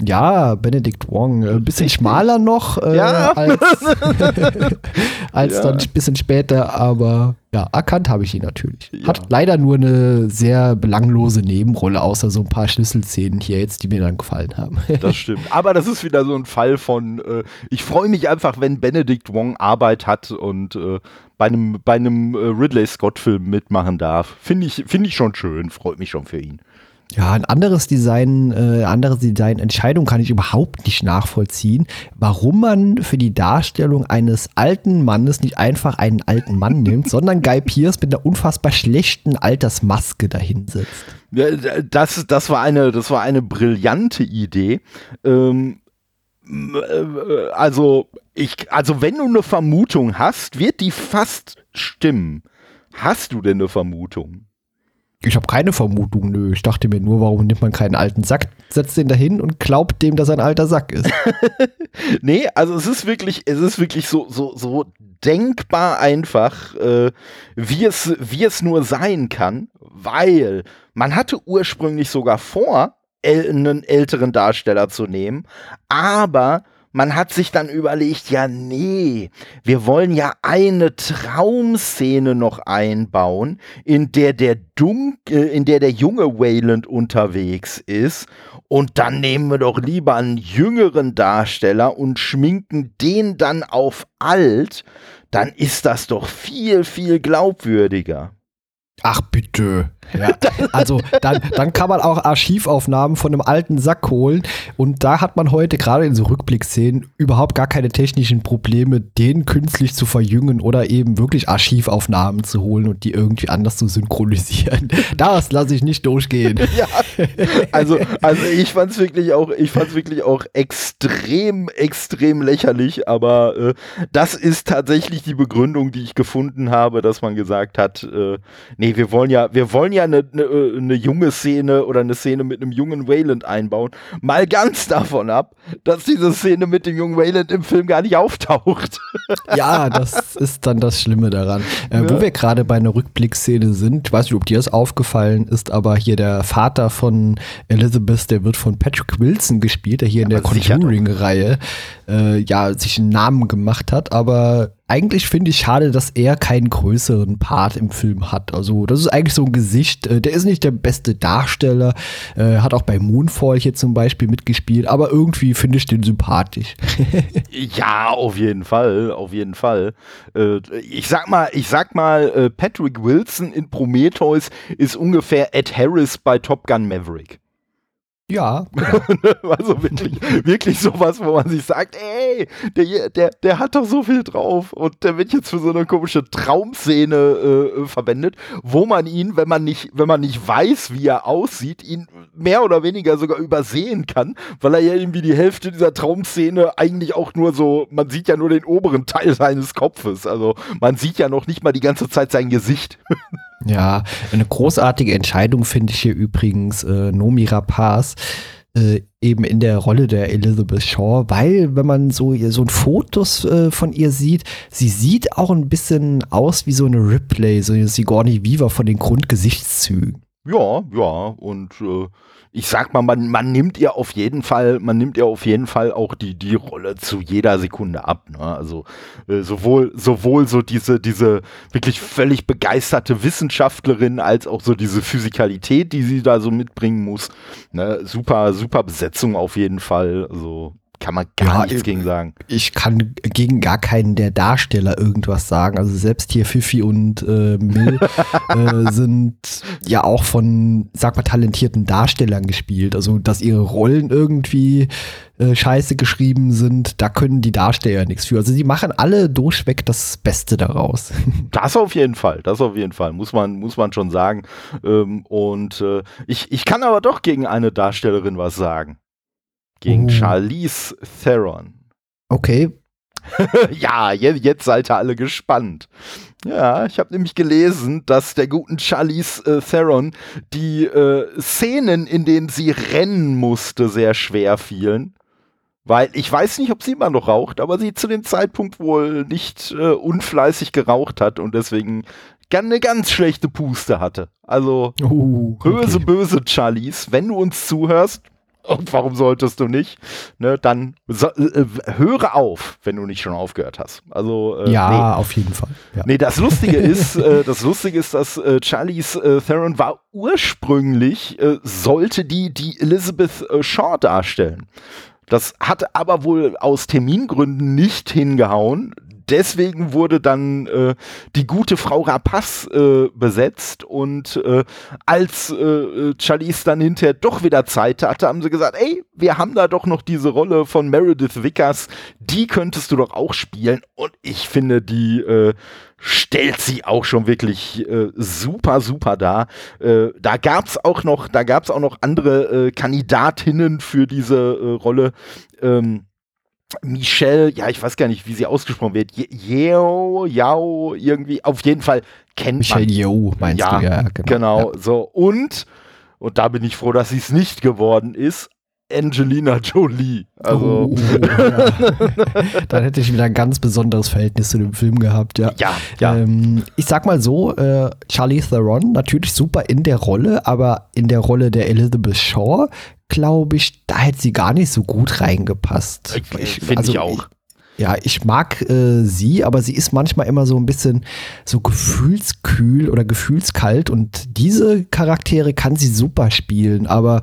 Ja, Benedict Wong. Ein bisschen schmaler noch äh, ja. als, als ja. dann ein bisschen später, aber ja, erkannt habe ich ihn natürlich. Ja. Hat leider nur eine sehr belanglose Nebenrolle, außer so ein paar Schlüsselszenen hier jetzt, die mir dann gefallen haben. das stimmt. Aber das ist wieder so ein Fall von, äh, ich freue mich einfach, wenn Benedict Wong Arbeit hat und äh, bei einem, bei einem äh, Ridley Scott-Film mitmachen darf. Finde ich, find ich schon schön, freut mich schon für ihn. Ja, ein anderes Design, äh, andere Designentscheidung kann ich überhaupt nicht nachvollziehen, warum man für die Darstellung eines alten Mannes nicht einfach einen alten Mann nimmt, sondern Guy Pierce mit einer unfassbar schlechten Altersmaske dahinsetzt. Das, das war eine, das war eine brillante Idee. Ähm, äh, also ich, also wenn du eine Vermutung hast, wird die fast stimmen. Hast du denn eine Vermutung? Ich habe keine Vermutung, nö. Ich dachte mir nur, warum nimmt man keinen alten Sack, setzt den dahin und glaubt dem, dass er ein alter Sack ist. nee, also es ist wirklich, es ist wirklich so, so, so denkbar einfach, äh, wie, es, wie es nur sein kann, weil man hatte ursprünglich sogar vor, einen älteren Darsteller zu nehmen, aber man hat sich dann überlegt, ja, nee, wir wollen ja eine Traumszene noch einbauen, in der der Dunk äh, in der der junge Wayland unterwegs ist. Und dann nehmen wir doch lieber einen jüngeren Darsteller und schminken den dann auf alt. Dann ist das doch viel, viel glaubwürdiger. Ach bitte. Ja. Also dann, dann kann man auch Archivaufnahmen von einem alten Sack holen und da hat man heute gerade in so Rückblickszenen überhaupt gar keine technischen Probleme, den künstlich zu verjüngen oder eben wirklich Archivaufnahmen zu holen und die irgendwie anders zu synchronisieren. Das lasse ich nicht durchgehen. Ja, also, also ich fand es wirklich auch, ich fand's wirklich auch extrem, extrem lächerlich, aber äh, das ist tatsächlich die Begründung, die ich gefunden habe, dass man gesagt hat, äh, nee, wir wollen ja, wir wollen ja eine, eine, eine, junge Szene oder eine Szene mit einem jungen Wayland einbauen. Mal ganz davon ab, dass diese Szene mit dem jungen Wayland im Film gar nicht auftaucht. Ja, das ist dann das Schlimme daran. Äh, ja. Wo wir gerade bei einer Rückblickszene sind, ich weiß nicht, ob dir das aufgefallen ist, aber hier der Vater von Elizabeth, der wird von Patrick Wilson gespielt, der hier in der Conjuring-Reihe äh, ja sich einen Namen gemacht hat, aber eigentlich finde ich schade, dass er keinen größeren Part im Film hat. Also, das ist eigentlich so ein Gesicht. Äh, der ist nicht der beste Darsteller, äh, hat auch bei Moonfall hier zum Beispiel mitgespielt, aber irgendwie finde ich den sympathisch. ja, auf jeden Fall, auf jeden Fall. Äh, ich sag mal, ich sag mal, äh, Patrick Wilson in Prometheus ist ungefähr Ed Harris bei Top Gun Maverick. Ja, genau. also wirklich, wirklich sowas, wo man sich sagt, ey, der, der, der hat doch so viel drauf und der wird jetzt für so eine komische Traumszene äh, verwendet, wo man ihn, wenn man nicht, wenn man nicht weiß, wie er aussieht, ihn mehr oder weniger sogar übersehen kann, weil er ja irgendwie die Hälfte dieser Traumszene eigentlich auch nur so, man sieht ja nur den oberen Teil seines Kopfes, also man sieht ja noch nicht mal die ganze Zeit sein Gesicht. Ja, eine großartige Entscheidung finde ich hier übrigens äh, Nomi Rapaz äh, eben in der Rolle der Elizabeth Shaw, weil wenn man so so ein Fotos äh, von ihr sieht, sie sieht auch ein bisschen aus wie so eine Ripley, so eine Sigourney Weaver von den Grundgesichtszügen. Ja, ja, und äh, ich sag mal, man, man nimmt ihr auf jeden Fall, man nimmt ihr auf jeden Fall auch die, die Rolle zu jeder Sekunde ab. Ne? Also äh, sowohl, sowohl so diese, diese wirklich völlig begeisterte Wissenschaftlerin als auch so diese Physikalität, die sie da so mitbringen muss. Ne? Super, super Besetzung auf jeden Fall. Also kann man gar ja, nichts gegen sagen. Ich kann gegen gar keinen der Darsteller irgendwas sagen. Also selbst hier Fifi und äh, Mill äh, sind ja auch von, sag mal, talentierten Darstellern gespielt. Also dass ihre Rollen irgendwie äh, scheiße geschrieben sind, da können die Darsteller nichts für. Also sie machen alle durchweg das Beste daraus. Das auf jeden Fall, das auf jeden Fall, muss man, muss man schon sagen. Ähm, und äh, ich, ich kann aber doch gegen eine Darstellerin was sagen. Gegen uh. Charlize Theron. Okay. ja, jetzt, jetzt seid ihr alle gespannt. Ja, ich habe nämlich gelesen, dass der guten Charlize äh, Theron die äh, Szenen, in denen sie rennen musste, sehr schwer fielen. Weil ich weiß nicht, ob sie immer noch raucht, aber sie zu dem Zeitpunkt wohl nicht äh, unfleißig geraucht hat und deswegen eine ganz schlechte Puste hatte. Also uh, okay. böse, böse Charlies, wenn du uns zuhörst, und warum solltest du nicht? Ne, dann so, äh, höre auf, wenn du nicht schon aufgehört hast. Also äh, ja, nee. auf jeden Fall. Ja. Nee, das Lustige ist, äh, das Lustige ist, dass äh, Charlize äh, Theron war ursprünglich äh, sollte die die Elizabeth äh, Shaw darstellen. Das hat aber wohl aus Termingründen nicht hingehauen deswegen wurde dann äh, die gute Frau Rapaz äh, besetzt und äh, als äh, Charlize dann hinterher doch wieder Zeit hatte, haben sie gesagt, ey, wir haben da doch noch diese Rolle von Meredith Vickers, die könntest du doch auch spielen und ich finde, die äh, stellt sie auch schon wirklich äh, super, super dar. Äh, da gab's auch noch, da gab's auch noch andere äh, Kandidatinnen für diese äh, Rolle. Ähm, Michelle, ja, ich weiß gar nicht, wie sie ausgesprochen wird. Yeo, Yao, irgendwie, auf jeden Fall kennt Michelle man. Michelle Yeo, meinst ja, du, ja, genau. Genau, ja. so. Und, und da bin ich froh, dass sie es nicht geworden ist, Angelina Jolie. Also. Oh, ja. Dann hätte ich wieder ein ganz besonderes Verhältnis zu dem Film gehabt, ja. Ja, ja. Ähm, ich sag mal so, äh, Charlie Theron natürlich super in der Rolle, aber in der Rolle der Elizabeth Shaw, glaube ich, da hätte sie gar nicht so gut reingepasst. Ich, Finde also, ich auch. Ja, ich mag äh, sie, aber sie ist manchmal immer so ein bisschen so gefühlskühl oder gefühlskalt und diese Charaktere kann sie super spielen, aber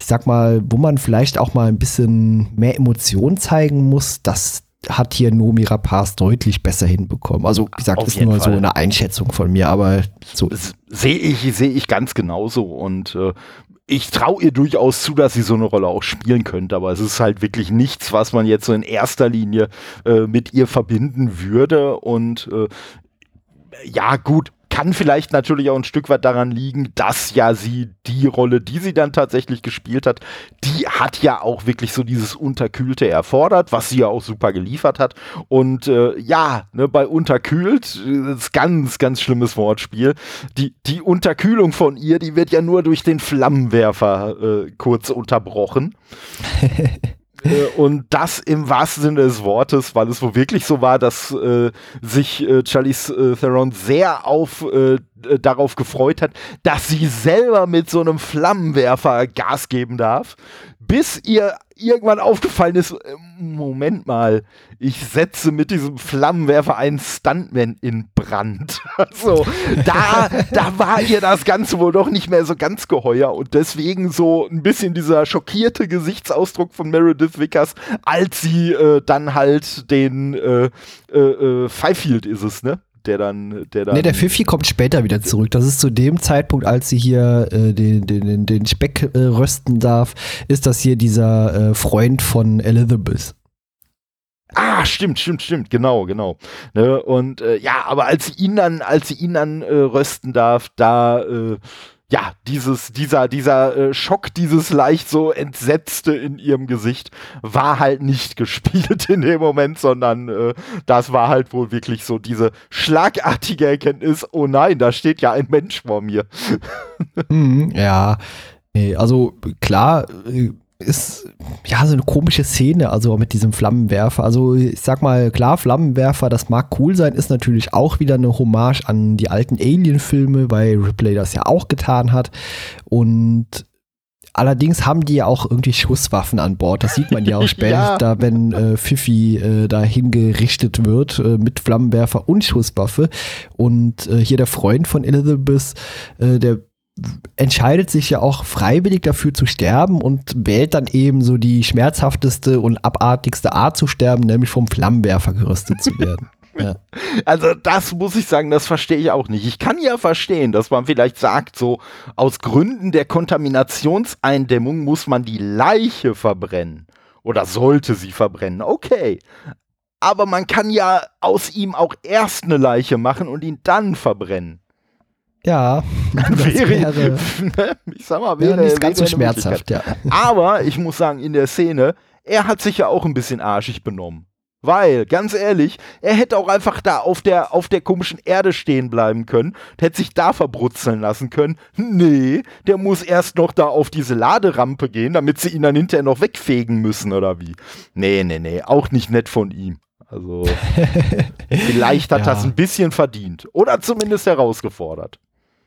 ich sag mal, wo man vielleicht auch mal ein bisschen mehr Emotion zeigen muss, das hat hier Nomi Rapaz deutlich besser hinbekommen. Also, wie gesagt, ist nur Fall. so eine Einschätzung von mir, aber so. Sehe ich, sehe ich ganz genauso und äh, ich traue ihr durchaus zu, dass sie so eine Rolle auch spielen könnte, aber es ist halt wirklich nichts, was man jetzt so in erster Linie äh, mit ihr verbinden würde. Und äh, ja, gut, kann vielleicht natürlich auch ein Stück weit daran liegen, dass ja sie die Rolle, die sie dann tatsächlich gespielt hat, die hat ja auch wirklich so dieses Unterkühlte erfordert, was sie ja auch super geliefert hat. Und äh, ja, ne, bei Unterkühlt, das ist ganz, ganz schlimmes Wortspiel. Die, die Unterkühlung von ihr, die wird ja nur durch den Flammenwerfer äh, kurz unterbrochen. Äh, und das im wahrsten Sinne des Wortes, weil es wohl wirklich so war, dass äh, sich äh, Charlize äh, Theron sehr auf äh, darauf gefreut hat, dass sie selber mit so einem Flammenwerfer Gas geben darf, bis ihr irgendwann aufgefallen ist, äh, Moment mal, ich setze mit diesem Flammenwerfer einen Stuntman in Brand. so, da, da war ihr das Ganze wohl doch nicht mehr so ganz geheuer und deswegen so ein bisschen dieser schockierte Gesichtsausdruck von Meredith Vickers, als sie äh, dann halt den äh, äh, äh Fifield ist es, ne? Der dann, der dann. Ne, der Fifi kommt später wieder zurück. Das ist zu dem Zeitpunkt, als sie hier äh, den, den, den Speck äh, rösten darf, ist das hier dieser äh, Freund von Elizabeth. Ah, stimmt, stimmt, stimmt, genau, genau. Ne, und äh, ja, aber als sie ihn dann, als sie ihn dann äh, rösten darf, da äh, ja, dieses, dieser, dieser äh, Schock, dieses leicht so Entsetzte in ihrem Gesicht war halt nicht gespielt in dem Moment, sondern äh, das war halt wohl wirklich so diese schlagartige Erkenntnis, oh nein, da steht ja ein Mensch vor mir. Mhm, ja, also klar, äh, ist ja so eine komische Szene, also mit diesem Flammenwerfer. Also ich sag mal, klar, Flammenwerfer, das mag cool sein, ist natürlich auch wieder eine Hommage an die alten Alien-Filme, weil Ripley das ja auch getan hat. Und allerdings haben die ja auch irgendwie Schusswaffen an Bord. Das sieht man ja auch später, ja. da wenn äh, Fifi äh, da hingerichtet wird äh, mit Flammenwerfer und Schusswaffe. Und äh, hier der Freund von Elizabeth, äh, der entscheidet sich ja auch freiwillig dafür zu sterben und wählt dann eben so die schmerzhafteste und abartigste Art zu sterben, nämlich vom Flammenwerfer gerüstet zu werden. Ja. Also das muss ich sagen, das verstehe ich auch nicht. Ich kann ja verstehen, dass man vielleicht sagt, so aus Gründen der Kontaminationseindämmung muss man die Leiche verbrennen oder sollte sie verbrennen. Okay. Aber man kann ja aus ihm auch erst eine Leiche machen und ihn dann verbrennen. Ja, wäre, wäre ne, ich sag mal, wäre, wäre nicht ganz so schmerzhaft, ja. Aber ich muss sagen, in der Szene, er hat sich ja auch ein bisschen arschig benommen. Weil, ganz ehrlich, er hätte auch einfach da auf der, auf der komischen Erde stehen bleiben können, hätte sich da verbrutzeln lassen können. Nee, der muss erst noch da auf diese Laderampe gehen, damit sie ihn dann hinterher noch wegfegen müssen, oder wie? Nee, nee, nee, auch nicht nett von ihm. Also, vielleicht hat ja. das ein bisschen verdient. Oder zumindest herausgefordert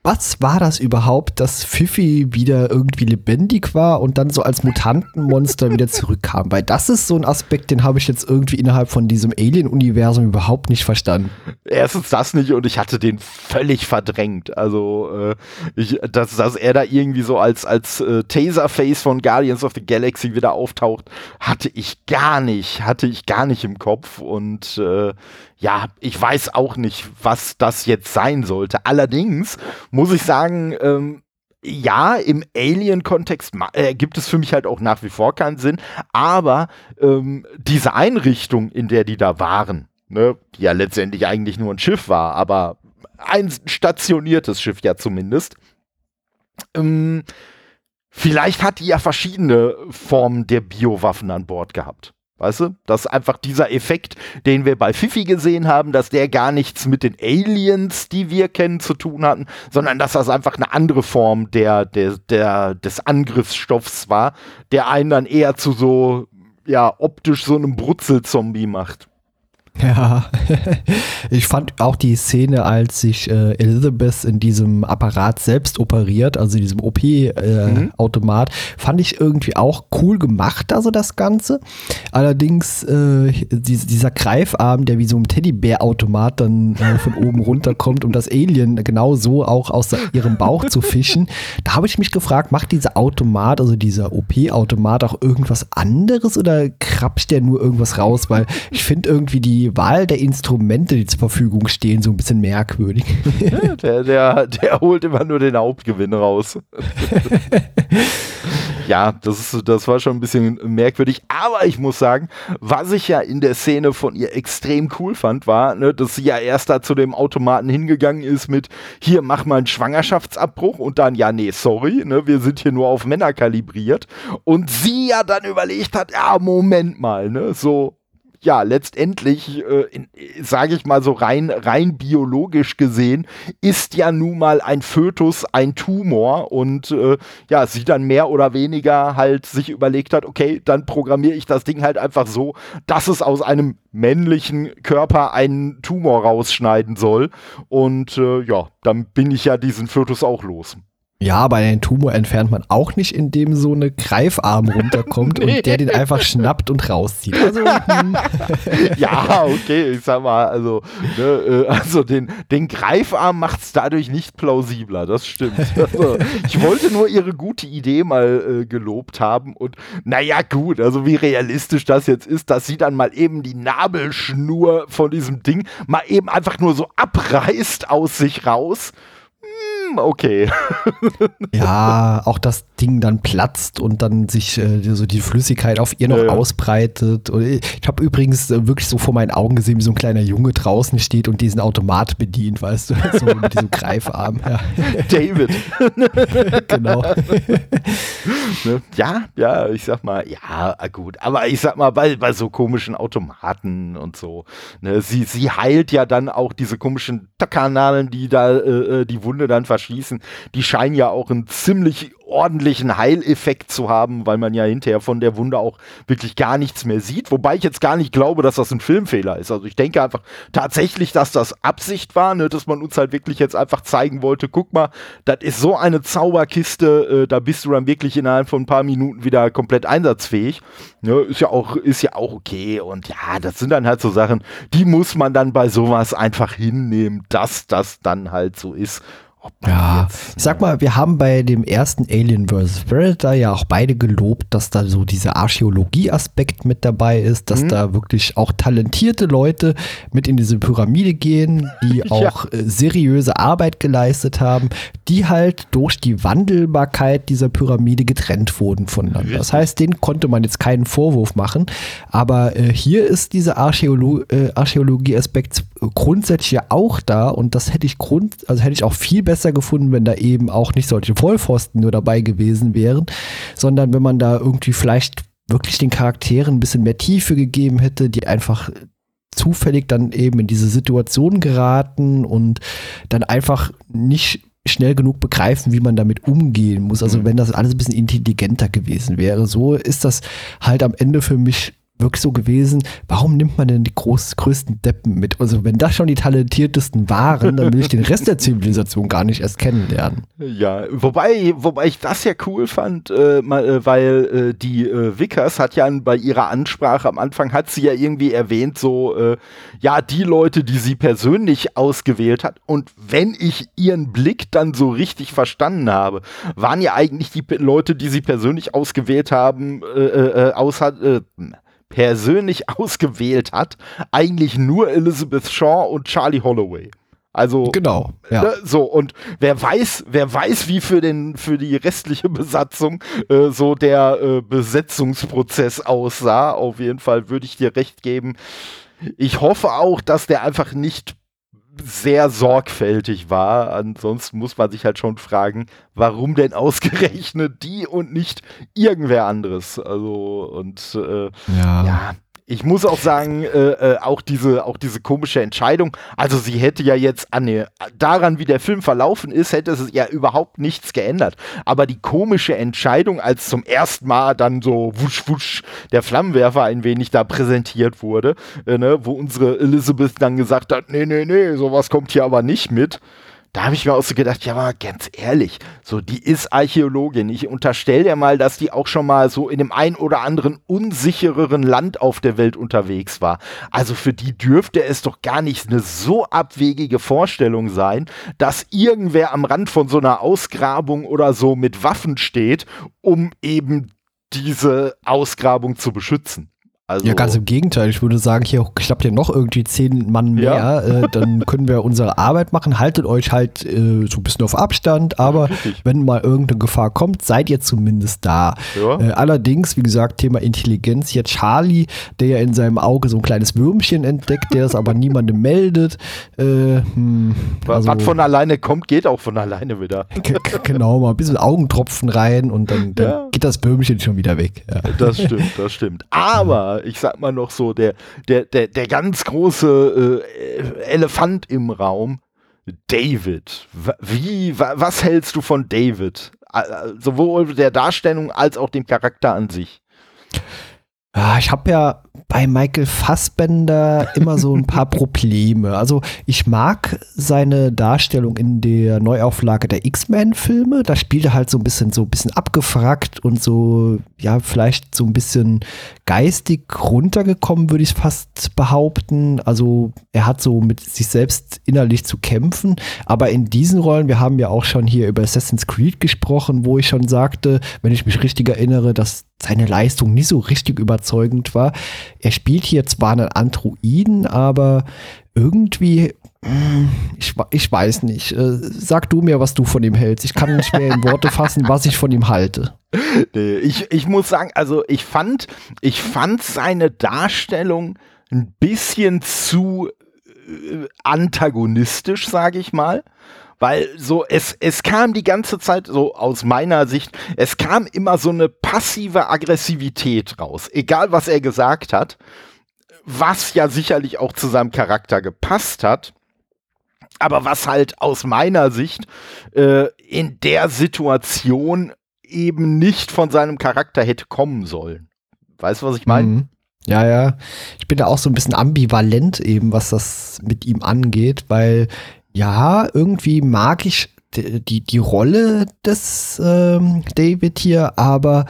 was war das überhaupt, dass Fifi wieder irgendwie lebendig war und dann so als Mutantenmonster wieder zurückkam? Weil das ist so ein Aspekt, den habe ich jetzt irgendwie innerhalb von diesem Alien-Universum überhaupt nicht verstanden. Erstens das nicht und ich hatte den völlig verdrängt. Also, äh, ich, dass, dass er da irgendwie so als, als äh, Taserface von Guardians of the Galaxy wieder auftaucht, hatte ich gar nicht, hatte ich gar nicht im Kopf und äh, ja, ich weiß auch nicht, was das jetzt sein sollte. Allerdings muss ich sagen, ähm, ja, im Alien-Kontext äh, gibt es für mich halt auch nach wie vor keinen Sinn, aber ähm, diese Einrichtung, in der die da waren, ne, die ja letztendlich eigentlich nur ein Schiff war, aber ein stationiertes Schiff ja zumindest, ähm, vielleicht hat die ja verschiedene Formen der Biowaffen an Bord gehabt. Weißt du, dass einfach dieser Effekt, den wir bei Fifi gesehen haben, dass der gar nichts mit den Aliens, die wir kennen, zu tun hatten, sondern dass das einfach eine andere Form der, der, der, des Angriffsstoffs war, der einen dann eher zu so, ja, optisch so einem Brutzelzombie macht. Ja, ich fand auch die Szene, als sich äh, Elizabeth in diesem Apparat selbst operiert, also diesem OP-Automat, äh, mhm. fand ich irgendwie auch cool gemacht, also das Ganze. Allerdings äh, die, dieser Greifarm, der wie so ein Teddybär-Automat dann äh, von oben runterkommt, um das Alien genau so auch aus ihrem Bauch zu fischen, da habe ich mich gefragt, macht dieser Automat, also dieser OP-Automat auch irgendwas anderes oder krapscht der nur irgendwas raus? Weil ich finde irgendwie die die Wahl der Instrumente, die zur Verfügung stehen, so ein bisschen merkwürdig. Ja, der, der, der holt immer nur den Hauptgewinn raus. ja, das, ist, das war schon ein bisschen merkwürdig. Aber ich muss sagen, was ich ja in der Szene von ihr extrem cool fand, war, ne, dass sie ja erst da zu dem Automaten hingegangen ist mit, hier, mach mal einen Schwangerschaftsabbruch und dann, ja, nee, sorry, ne, wir sind hier nur auf Männer kalibriert. Und sie ja dann überlegt hat, ja, Moment mal, ne, so, ja, letztendlich, äh, sage ich mal so rein, rein biologisch gesehen, ist ja nun mal ein Fötus ein Tumor und äh, ja, sie dann mehr oder weniger halt sich überlegt hat, okay, dann programmiere ich das Ding halt einfach so, dass es aus einem männlichen Körper einen Tumor rausschneiden soll. Und äh, ja, dann bin ich ja diesen Fötus auch los. Ja, aber den Tumor entfernt man auch nicht, indem so eine Greifarm runterkommt nee. und der den einfach schnappt und rauszieht. Also, hm. ja, okay, ich sag mal, also, ne, äh, also den, den Greifarm macht es dadurch nicht plausibler, das stimmt. Also, ich wollte nur ihre gute Idee mal äh, gelobt haben und naja, gut, also wie realistisch das jetzt ist, dass sie dann mal eben die Nabelschnur von diesem Ding mal eben einfach nur so abreißt aus sich raus hm, okay. ja, auch das Ding dann platzt und dann sich äh, so die Flüssigkeit auf ihr noch ja, ja. ausbreitet. Ich habe übrigens äh, wirklich so vor meinen Augen gesehen, wie so ein kleiner Junge draußen steht und diesen Automat bedient, weißt du, so mit diesem Greifarm. Ja. David. genau. ne? Ja, ja, ich sag mal, ja, gut. Aber ich sag mal, bei, bei so komischen Automaten und so, ne, sie, sie heilt ja dann auch diese komischen Kanalen, die da äh, äh die Wunde dann verschließen, die scheinen ja auch einen ziemlich ordentlichen Heileffekt zu haben, weil man ja hinterher von der Wunde auch wirklich gar nichts mehr sieht. Wobei ich jetzt gar nicht glaube, dass das ein Filmfehler ist. Also ich denke einfach tatsächlich, dass das Absicht war, ne, dass man uns halt wirklich jetzt einfach zeigen wollte, guck mal, das ist so eine Zauberkiste, äh, da bist du dann wirklich innerhalb von ein paar Minuten wieder komplett einsatzfähig. Ne, ist ja auch, ist ja auch okay. Und ja, das sind dann halt so Sachen, die muss man dann bei sowas einfach hinnehmen, dass das dann halt so ist. Ja, ich sag mal, wir haben bei dem ersten Alien vs. Predator ja auch beide gelobt, dass da so dieser Archäologie-Aspekt mit dabei ist, dass mhm. da wirklich auch talentierte Leute mit in diese Pyramide gehen, die auch ja. Äh, seriöse Arbeit geleistet haben, die halt durch die Wandelbarkeit dieser Pyramide getrennt wurden voneinander. Das heißt, denen konnte man jetzt keinen Vorwurf machen, aber äh, hier ist dieser Archäolo äh, Archäologie-Aspekt grundsätzlich ja auch da und das hätte ich grund, also hätte ich auch viel besser gefunden, wenn da eben auch nicht solche Vollpfosten nur dabei gewesen wären, sondern wenn man da irgendwie vielleicht wirklich den Charakteren ein bisschen mehr Tiefe gegeben hätte, die einfach zufällig dann eben in diese Situation geraten und dann einfach nicht schnell genug begreifen, wie man damit umgehen muss. Also mhm. wenn das alles ein bisschen intelligenter gewesen wäre. So ist das halt am Ende für mich wirklich so gewesen, warum nimmt man denn die groß, größten Deppen mit? Also wenn das schon die talentiertesten waren, dann will ich den Rest der Zivilisation gar nicht erst kennenlernen. Ja, wobei, wobei ich das ja cool fand, äh, äh, weil äh, die äh, Vickers hat ja bei ihrer Ansprache am Anfang hat sie ja irgendwie erwähnt, so, äh, ja, die Leute, die sie persönlich ausgewählt hat und wenn ich ihren Blick dann so richtig verstanden habe, waren ja eigentlich die Leute, die sie persönlich ausgewählt haben, äh, äh, aus, äh, persönlich ausgewählt hat, eigentlich nur Elizabeth Shaw und Charlie Holloway. Also genau, ja. Ne, so und wer weiß, wer weiß, wie für den für die restliche Besatzung äh, so der äh, Besetzungsprozess aussah. Auf jeden Fall würde ich dir recht geben. Ich hoffe auch, dass der einfach nicht sehr sorgfältig war. Ansonsten muss man sich halt schon fragen, warum denn ausgerechnet die und nicht irgendwer anderes? Also und äh, ja. ja ich muss auch sagen, äh, äh, auch, diese, auch diese komische Entscheidung, also sie hätte ja jetzt an, ne, daran, wie der Film verlaufen ist, hätte es ja überhaupt nichts geändert. Aber die komische Entscheidung, als zum ersten Mal dann so wusch wusch der Flammenwerfer ein wenig da präsentiert wurde, äh, ne, wo unsere Elizabeth dann gesagt hat, nee, nee, nee, sowas kommt hier aber nicht mit da habe ich mir auch so gedacht, ja, mal ganz ehrlich, so, die ist Archäologin. Ich unterstelle dir mal, dass die auch schon mal so in dem ein oder anderen unsichereren Land auf der Welt unterwegs war. Also für die dürfte es doch gar nicht eine so abwegige Vorstellung sein, dass irgendwer am Rand von so einer Ausgrabung oder so mit Waffen steht, um eben diese Ausgrabung zu beschützen. Also ja, ganz im Gegenteil. Ich würde sagen, hier klappt ja noch irgendwie zehn Mann mehr. Ja. Äh, dann können wir unsere Arbeit machen. Haltet euch halt äh, so ein bisschen auf Abstand. Aber ja, wenn mal irgendeine Gefahr kommt, seid ihr zumindest da. Ja. Äh, allerdings, wie gesagt, Thema Intelligenz. Hier Charlie, der ja in seinem Auge so ein kleines Würmchen entdeckt, der es aber niemandem meldet. Äh, hm, also, Was von alleine kommt, geht auch von alleine wieder. genau, mal ein bisschen Augentropfen rein und dann, dann geht das Würmchen schon wieder weg. Das stimmt, das stimmt. Aber ich sag mal noch so, der, der, der, der ganz große äh, Elefant im Raum, David. Wie, was hältst du von David? Sowohl der Darstellung als auch dem Charakter an sich. Ja, ich habe ja bei Michael Fassbender immer so ein paar Probleme. Also ich mag seine Darstellung in der Neuauflage der X-Men-Filme. Da spielt er halt so ein bisschen so ein bisschen abgefragt und so, ja, vielleicht so ein bisschen geistig runtergekommen, würde ich fast behaupten. Also er hat so mit sich selbst innerlich zu kämpfen. Aber in diesen Rollen, wir haben ja auch schon hier über Assassin's Creed gesprochen, wo ich schon sagte, wenn ich mich richtig erinnere, dass seine Leistung nicht so richtig überzeugend war. Er spielt hier zwar einen Androiden, aber irgendwie, hm, ich, ich weiß nicht. Äh, sag du mir, was du von ihm hältst. Ich kann nicht mehr in Worte fassen, was ich von ihm halte. Nee, ich, ich muss sagen, also ich fand, ich fand seine Darstellung ein bisschen zu äh, antagonistisch, sage ich mal weil so es es kam die ganze Zeit so aus meiner Sicht, es kam immer so eine passive Aggressivität raus, egal was er gesagt hat, was ja sicherlich auch zu seinem Charakter gepasst hat. Aber was halt aus meiner Sicht äh, in der Situation eben nicht von seinem Charakter hätte kommen sollen. Weißt du, was ich meine? Mhm. Ja, ja. Ich bin da auch so ein bisschen ambivalent eben, was das mit ihm angeht, weil ja, irgendwie mag ich die, die, Rolle des ähm, David hier, aber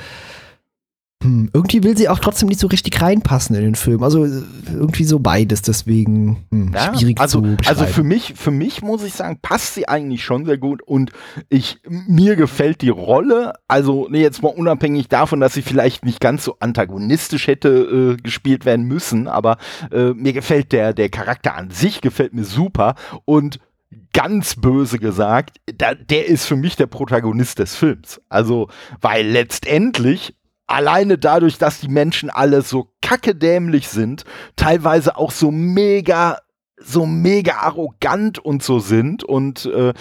hm, irgendwie will sie auch trotzdem nicht so richtig reinpassen in den Film. Also äh, irgendwie so beides, deswegen hm, Ja, schwierig also, zu beschreiben. also für mich, für mich muss ich sagen, passt sie eigentlich schon sehr gut und ich, mir gefällt die Rolle, also nee, jetzt mal unabhängig davon, dass sie vielleicht nicht ganz so antagonistisch hätte äh, gespielt werden müssen, aber äh, mir gefällt der, der Charakter an sich, gefällt mir super und ganz böse gesagt, da, der ist für mich der Protagonist des Films. Also, weil letztendlich alleine dadurch, dass die Menschen alle so kackedämlich sind, teilweise auch so mega, so mega arrogant und so sind und äh,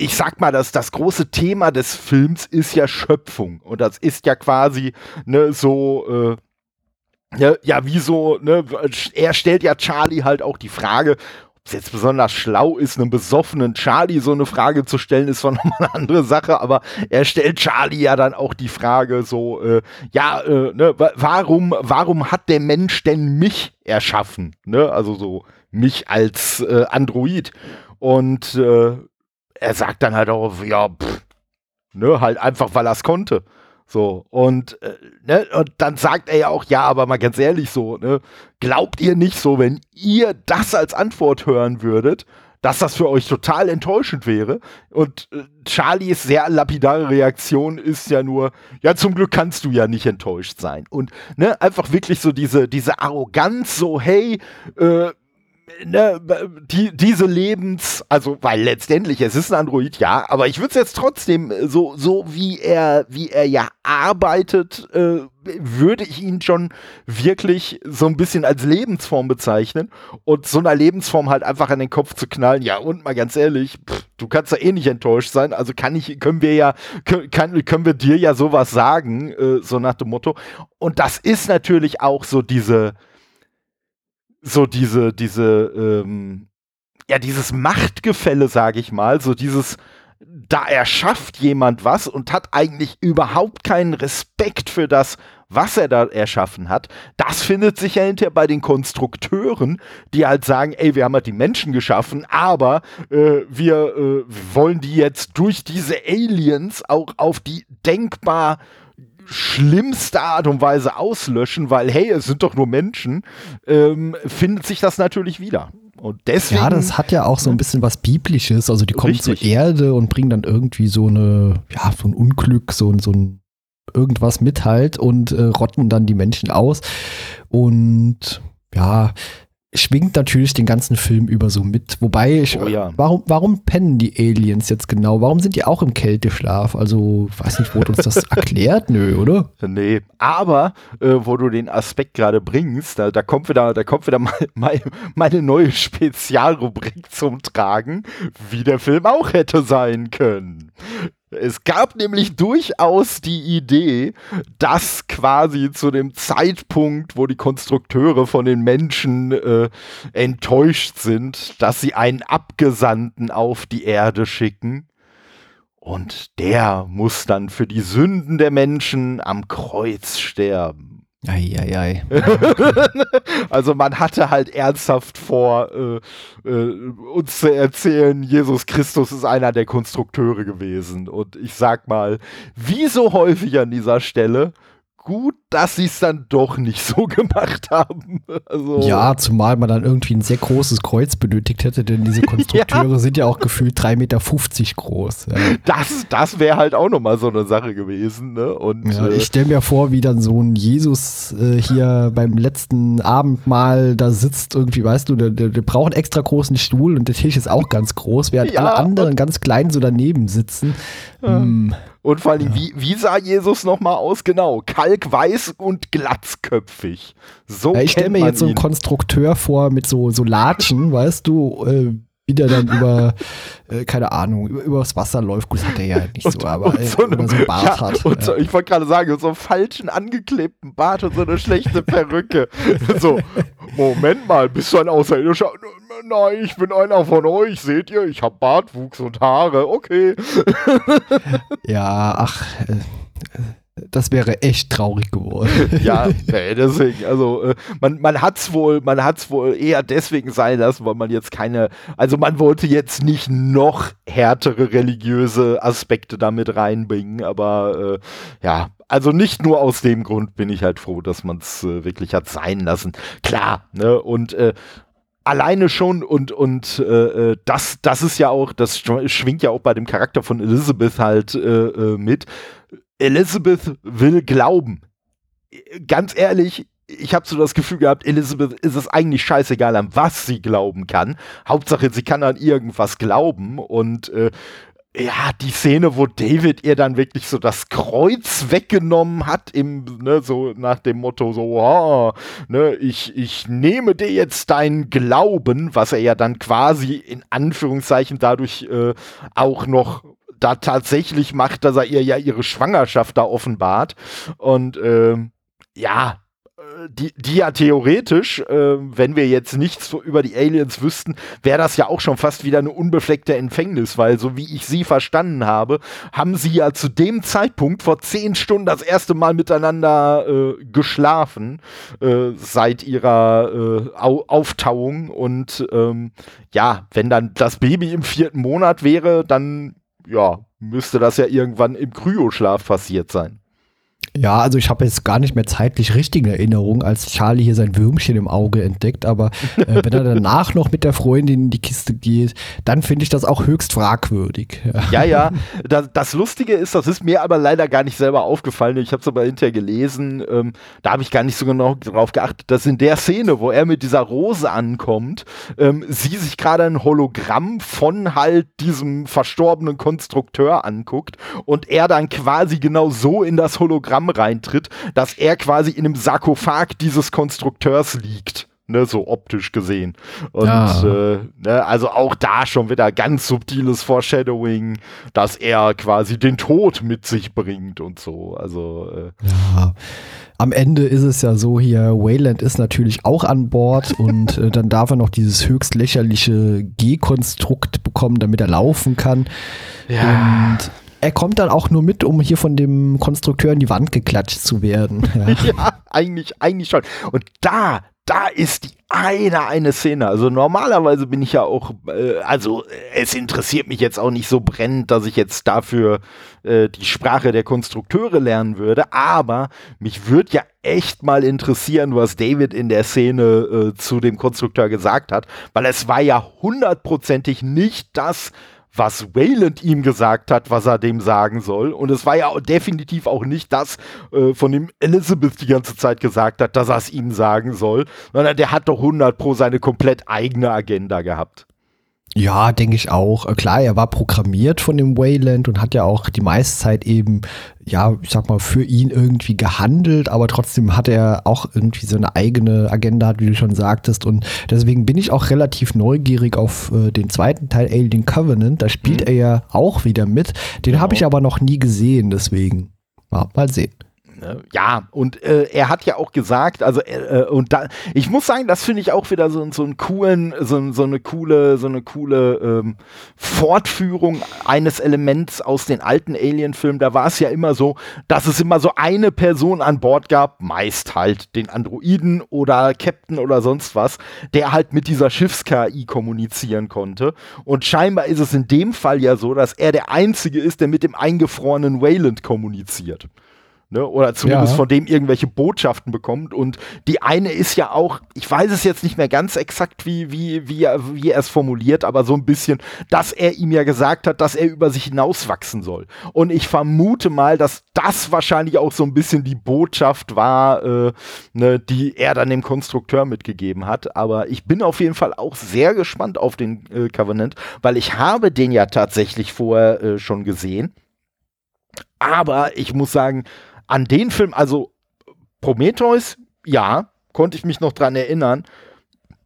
ich sag mal, dass das große Thema des Films ist ja Schöpfung und das ist ja quasi ne so äh, ja, ja, wie so, ne, er stellt ja Charlie halt auch die Frage, es jetzt besonders schlau ist, einem besoffenen Charlie so eine Frage zu stellen, ist zwar nochmal eine andere Sache, aber er stellt Charlie ja dann auch die Frage so, äh, ja, äh, ne, wa- warum, warum hat der Mensch denn mich erschaffen? Ne? Also so mich als äh, Android. Und äh, er sagt dann halt auch, ja, pff, ne, halt einfach, weil er es konnte. So, und, äh, ne, und dann sagt er ja auch, ja, aber mal ganz ehrlich so, ne, glaubt ihr nicht so, wenn ihr das als Antwort hören würdet, dass das für euch total enttäuschend wäre? Und äh, Charlies sehr lapidare Reaktion ist ja nur, ja, zum Glück kannst du ja nicht enttäuscht sein. Und, ne, einfach wirklich so diese, diese Arroganz, so, hey, äh, ne, die, diese Lebens, also weil letztendlich es ist ein Android, ja, aber ich würde es jetzt trotzdem äh, so so wie er wie er ja arbeitet, äh, würde ich ihn schon wirklich so ein bisschen als Lebensform bezeichnen und so einer Lebensform halt einfach an den Kopf zu knallen. Ja und mal ganz ehrlich, pff, du kannst ja eh nicht enttäuscht sein, also kann ich können wir ja können, können wir dir ja sowas sagen, äh, so nach dem Motto. Und das ist natürlich auch so diese so diese, diese, ähm, ja, dieses Machtgefälle, sage ich mal, so dieses, da erschafft jemand was und hat eigentlich überhaupt keinen Respekt für das, was er da erschaffen hat. Das findet sich ja hinterher bei den Konstrukteuren, die halt sagen, ey, wir haben halt die Menschen geschaffen, aber äh, wir äh, wollen die jetzt durch diese Aliens auch auf die denkbar schlimmste Art und Weise auslöschen, weil hey, es sind doch nur Menschen, ähm, findet sich das natürlich wieder. Und deswegen. ja, das hat ja auch so ein bisschen was Biblisches. Also die kommen Richtig. zur Erde und bringen dann irgendwie so eine, ja, so ein Unglück, so, ein- so ein irgendwas mit halt und äh, rotten dann die Menschen aus. Und ja, schwingt natürlich den ganzen Film über so mit. Wobei, ich, Oh ja. warum, warum pennen die Aliens jetzt genau? Warum sind die auch im Kälteschlaf? Also, weiß nicht, wurde uns das erklärt? Nö, oder? Nee, aber äh, wo du den Aspekt gerade bringst, da, da kommt wieder, da kommt wieder mal, meine neue Spezialrubrik zum Tragen, wie der Film auch hätte sein können. Es gab nämlich durchaus die Idee, dass quasi zu dem Zeitpunkt, wo die Konstrukteure von den Menschen äh, enttäuscht sind, dass sie einen Abgesandten auf die Erde schicken. Und der muss dann für die Sünden der Menschen am Kreuz sterben. Eieiei. Also man hatte halt ernsthaft vor, äh, äh, uns zu erzählen, Jesus Christus ist einer der Konstrukteure gewesen. Und ich sag mal, wie so häufig an dieser Stelle, gut, dass sie es dann doch nicht so gemacht haben. Also, Ja, zumal man dann irgendwie ein sehr großes Kreuz benötigt hätte, denn diese Konstrukteure sind ja auch gefühlt 3,50 Meter groß. Ja. das, das wäre halt auch nochmal so eine Sache gewesen. Ne? Und Ja, äh, ich stelle mir vor, wie dann so ein Jesus äh, hier beim letzten Abendmahl da sitzt, irgendwie, weißt du, der, der, der braucht einen extra großen Stuhl und der Tisch ist auch ganz groß, während Ja, alle anderen ganz klein so daneben sitzen. Hm, Und vor allem, wie, wie sah Jesus nochmal aus? Genau, kalkweiß und glatzköpfig. So ja, ich stelle mir jetzt so einen ihn. Konstrukteur vor mit so, so Latschen, weißt du, äh, wie der dann über, äh, keine Ahnung, über, übers Wasser läuft. Gut, das hat er ja nicht so, aber und äh, so, einem, so einen Bart ja, hat. und so, ich wollte gerade sagen, so einen falschen angeklebten Bart und so eine schlechte Perücke. so, Moment mal, bist du ein Außerirdischer? Nein, ich bin einer von euch, seht ihr? Ich habe Bartwuchs und Haare, okay. Ja, ach, äh, Das wäre echt traurig geworden. ja, deswegen, also äh, man, man hat es wohl, man hat's wohl eher deswegen sein lassen, weil man jetzt keine, also man wollte jetzt nicht noch härtere religiöse Aspekte damit reinbringen, aber äh, ja, also nicht nur aus dem Grund bin ich halt froh, dass man es äh, wirklich hat sein lassen. Klar, ne, und äh, alleine schon und und äh, äh, das das ist ja auch das schwingt ja auch bei dem Charakter von Elizabeth halt äh, äh, mit Elizabeth will glauben. Ganz ehrlich, ich habe so das Gefühl gehabt, Elizabeth ist es eigentlich scheißegal, an was sie glauben kann. Hauptsache, sie kann an irgendwas glauben. Und äh, ja, die Szene, wo David ihr dann wirklich so das Kreuz weggenommen hat, im, ne, so nach dem Motto, so, oh, ne, ich, ich nehme dir jetzt deinen Glauben, was er ja dann quasi in Anführungszeichen dadurch äh, auch noch da tatsächlich macht, dass er ihr ja ihre Schwangerschaft da offenbart. Und äh, ja, die, die ja theoretisch, äh, wenn wir jetzt nichts über die Aliens wüssten, wäre das ja auch schon fast wieder eine unbefleckte Empfängnis, weil so wie ich sie verstanden habe, haben sie ja zu dem Zeitpunkt vor zehn Stunden das erste Mal miteinander äh, geschlafen, äh, seit ihrer äh, Au Auftauung. Und ähm, ja, wenn dann das Baby im vierten Monat wäre, dann ja, müsste das ja irgendwann im Kryoschlaf passiert sein. Ja, also ich habe jetzt gar nicht mehr zeitlich richtige Erinnerung, als Charlie hier sein Würmchen im Auge entdeckt, aber äh, wenn er danach noch mit der Freundin in die Kiste geht, dann finde ich das auch höchst fragwürdig. Ja, ja, das, das, Lustige ist, das ist mir aber leider gar nicht selber aufgefallen, ich habe es aber hinterher gelesen, ähm, da habe ich gar nicht so genau drauf geachtet, dass in der Szene, wo er mit dieser Rose ankommt, ähm, sie sich gerade ein Hologramm von halt diesem verstorbenen Konstrukteur anguckt und er dann quasi genau so in das Hologramm Reintritt, dass er quasi in einem Sarkophag dieses Konstrukteurs liegt. Ne, so optisch gesehen. Und ja. äh, ne, also auch da schon wieder ganz subtiles Foreshadowing, dass er quasi den Tod mit sich bringt und so. Also äh. ja. Am Ende ist es ja so hier, Wayland ist natürlich auch an Bord und äh, dann darf er noch dieses höchst lächerliche G-Konstrukt bekommen, damit er laufen kann. Ja. Und er kommt dann auch nur mit, um hier von dem Konstrukteur in die Wand geklatscht zu werden. Ja, ja eigentlich, eigentlich schon. Und da, da ist die eine, eine Szene. Also normalerweise bin ich ja auch, äh, also es interessiert mich jetzt auch nicht so brennend, dass ich jetzt dafür äh, die Sprache der Konstrukteure lernen würde, aber mich würde ja echt mal interessieren, was David in der Szene äh, zu dem Konstrukteur gesagt hat, weil es war ja hundertprozentig nicht das, was Wayland ihm gesagt hat, was er dem sagen soll. Und es war ja definitiv auch nicht das, äh, von dem Elizabeth die ganze Zeit gesagt hat, dass er es ihm sagen soll, sondern der hat doch 100 pro seine komplett eigene Agenda gehabt. Ja, denke ich auch. Äh, klar, er war programmiert von dem Wayland und hat ja auch die meiste Zeit eben, ja, ich sag mal, für ihn irgendwie gehandelt, aber trotzdem hat er auch irgendwie so eine eigene Agenda, wie du schon sagtest. Und deswegen bin ich auch relativ neugierig auf äh, den zweiten Teil Alien Covenant. Da spielt mhm. er ja auch wieder mit. Den genau. habe ich aber noch nie gesehen, deswegen. Ja, mal sehen. Ne? Ja, und äh, er hat ja auch gesagt, also äh, äh, und da, ich muss sagen, das finde ich auch wieder so, so einen coolen, so, so eine coole, so eine coole ähm, Fortführung eines Elements aus den alten Alien-Filmen. Da war es ja immer so, dass es immer so eine Person an Bord gab, meist halt den Androiden oder Captain oder sonst was, der halt mit dieser Schiffs-KI kommunizieren konnte. Und scheinbar ist es in dem Fall ja so, dass er der Einzige ist, der mit dem eingefrorenen Wayland kommuniziert. Ne, oder zumindest ja. von dem irgendwelche Botschaften bekommt. Und die eine ist ja auch, ich weiß es jetzt nicht mehr ganz exakt, wie, wie, wie, er, wie er es formuliert, aber so ein bisschen, dass er ihm ja gesagt hat, dass er über sich hinauswachsen soll. Und ich vermute mal, dass das wahrscheinlich auch so ein bisschen die Botschaft war, äh, ne, die er dann dem Konstrukteur mitgegeben hat. Aber ich bin auf jeden Fall auch sehr gespannt auf den äh, Covenant, weil ich habe den ja tatsächlich vorher äh, schon gesehen. Aber ich muss sagen, an den Film, also Prometheus, ja, konnte ich mich noch dran erinnern.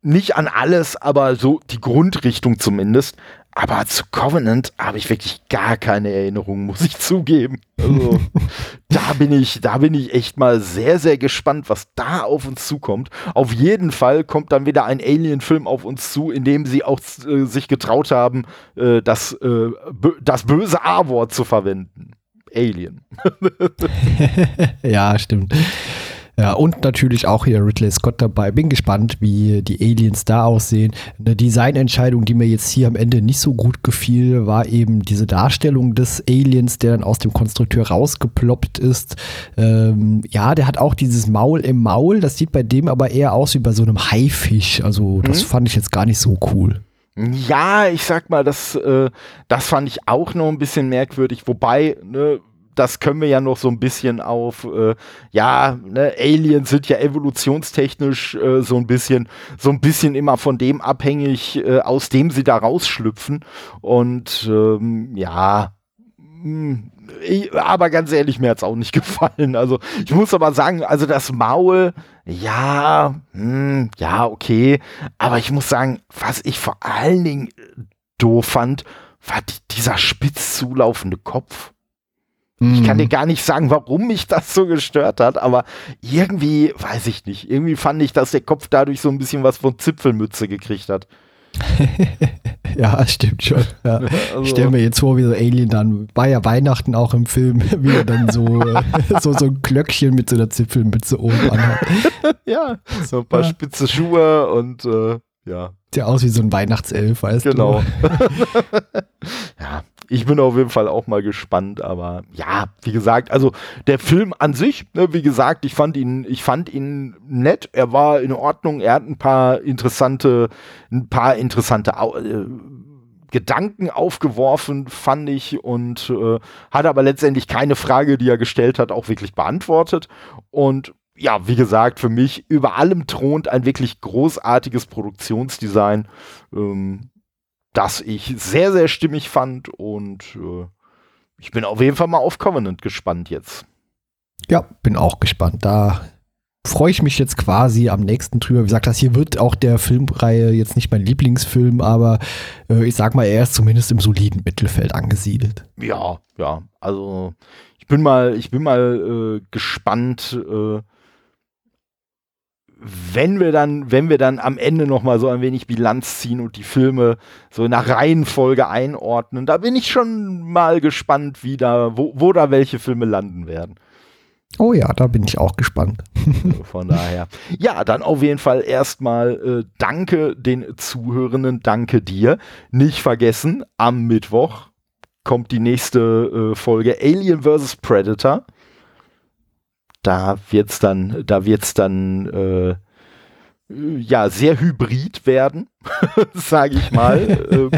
Nicht an alles, aber so die Grundrichtung zumindest. Aber zu Covenant habe ich wirklich gar keine Erinnerung, muss ich zugeben. Also, da bin ich, da bin ich echt mal sehr, sehr gespannt, was da auf uns zukommt. Auf jeden Fall kommt dann wieder ein Alien-Film auf uns zu, in dem sie auch äh, sich getraut haben, äh, das, äh, das böse A-Wort zu verwenden Alien. ja, stimmt. Ja, und natürlich auch hier Ridley Scott dabei. Bin gespannt, wie die Aliens da aussehen. Eine Designentscheidung, die mir jetzt hier am Ende nicht so gut gefiel, war eben diese Darstellung des Aliens, der dann aus dem Konstrukteur rausgeploppt ist. Ähm, ja, der hat auch dieses Maul im Maul. Das sieht bei dem aber eher aus wie bei so einem Haifisch. Also, das mhm. fand ich jetzt gar nicht so cool. Ja, ich sag mal, das, äh, das fand ich auch noch ein bisschen merkwürdig. Wobei, ne, das können wir ja noch so ein bisschen auf, äh, ja, ne, Aliens sind ja evolutionstechnisch äh, so ein bisschen, so ein bisschen immer von dem abhängig, äh, aus dem sie da rausschlüpfen. Und ähm, ja, mh, hm, ich, aber ganz ehrlich, mir hat es auch nicht gefallen. Also ich muss aber sagen, also das Maul, ja, hm, ja, okay. Aber ich muss sagen, was ich vor allen Dingen doof fand, war die, dieser spitz zulaufende Kopf. Ich kann dir mhm. gar nicht sagen, warum mich das so gestört hat, aber irgendwie, weiß ich nicht, irgendwie fand ich, dass der Kopf dadurch so ein bisschen was von Zipfelmütze gekriegt hat. ja, stimmt schon. Ja. Also. Ich stelle mir jetzt vor, wie so Alien dann, war ja Weihnachten auch im Film, wie er dann so, so, so ein Klöckchen mit so einer Zipfelmütze oben anhat. ja, so ein paar ja. spitze Schuhe und äh, ja. Sieht ja aus wie so ein Weihnachtself, weißt genau. du? Genau. ja, ich bin auf jeden Fall auch mal gespannt, aber ja, wie gesagt, also der Film an sich, ne, wie gesagt, ich fand ihn, ich fand ihn nett, er war in Ordnung, er hat ein paar interessante, ein paar interessante äh, Gedanken aufgeworfen, fand ich, und äh, hat aber letztendlich keine Frage, die er gestellt hat, auch wirklich beantwortet. Und ja, wie gesagt, für mich über allem thront ein wirklich großartiges Produktionsdesign. Ähm, das ich sehr, sehr stimmig fand und äh, ich bin auf jeden Fall mal auf Covenant gespannt jetzt. Ja, bin auch gespannt. Da freue ich mich jetzt quasi am nächsten drüber. Wie gesagt, das hier wird auch der Filmreihe jetzt nicht mein Lieblingsfilm, aber äh, ich sag mal, er ist zumindest im soliden Mittelfeld angesiedelt. Ja, ja. Also ich bin mal, ich bin mal äh, gespannt, äh, wenn wir dann, wenn wir dann am Ende noch mal so ein wenig Bilanz ziehen und die Filme so nach Reihenfolge einordnen, da bin ich schon mal gespannt, wie da, wo, wo da welche Filme landen werden. Oh ja, da bin ich auch gespannt. Von daher. Ja, dann auf jeden Fall erstmal äh, danke den Zuhörenden, danke dir. Nicht vergessen, am Mittwoch kommt die nächste äh, Folge Alien vs. Predator da wird's dann, da wird's dann äh, ja sehr hybrid werden, sage ich mal. ähm,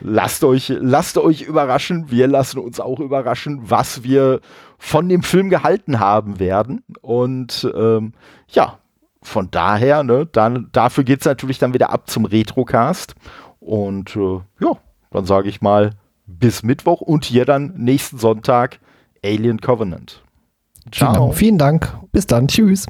lasst euch, lasst euch überraschen. Wir lassen uns auch überraschen, was wir von dem Film gehalten haben werden. Und ähm, ja, von daher, ne, dann dafür geht's natürlich dann wieder ab zum Retrocast. Und äh, ja, dann sage ich mal bis Mittwoch und hier dann nächsten Sonntag Alien Covenant. Ciao. Genau. Vielen Dank. Bis dann. Tschüss.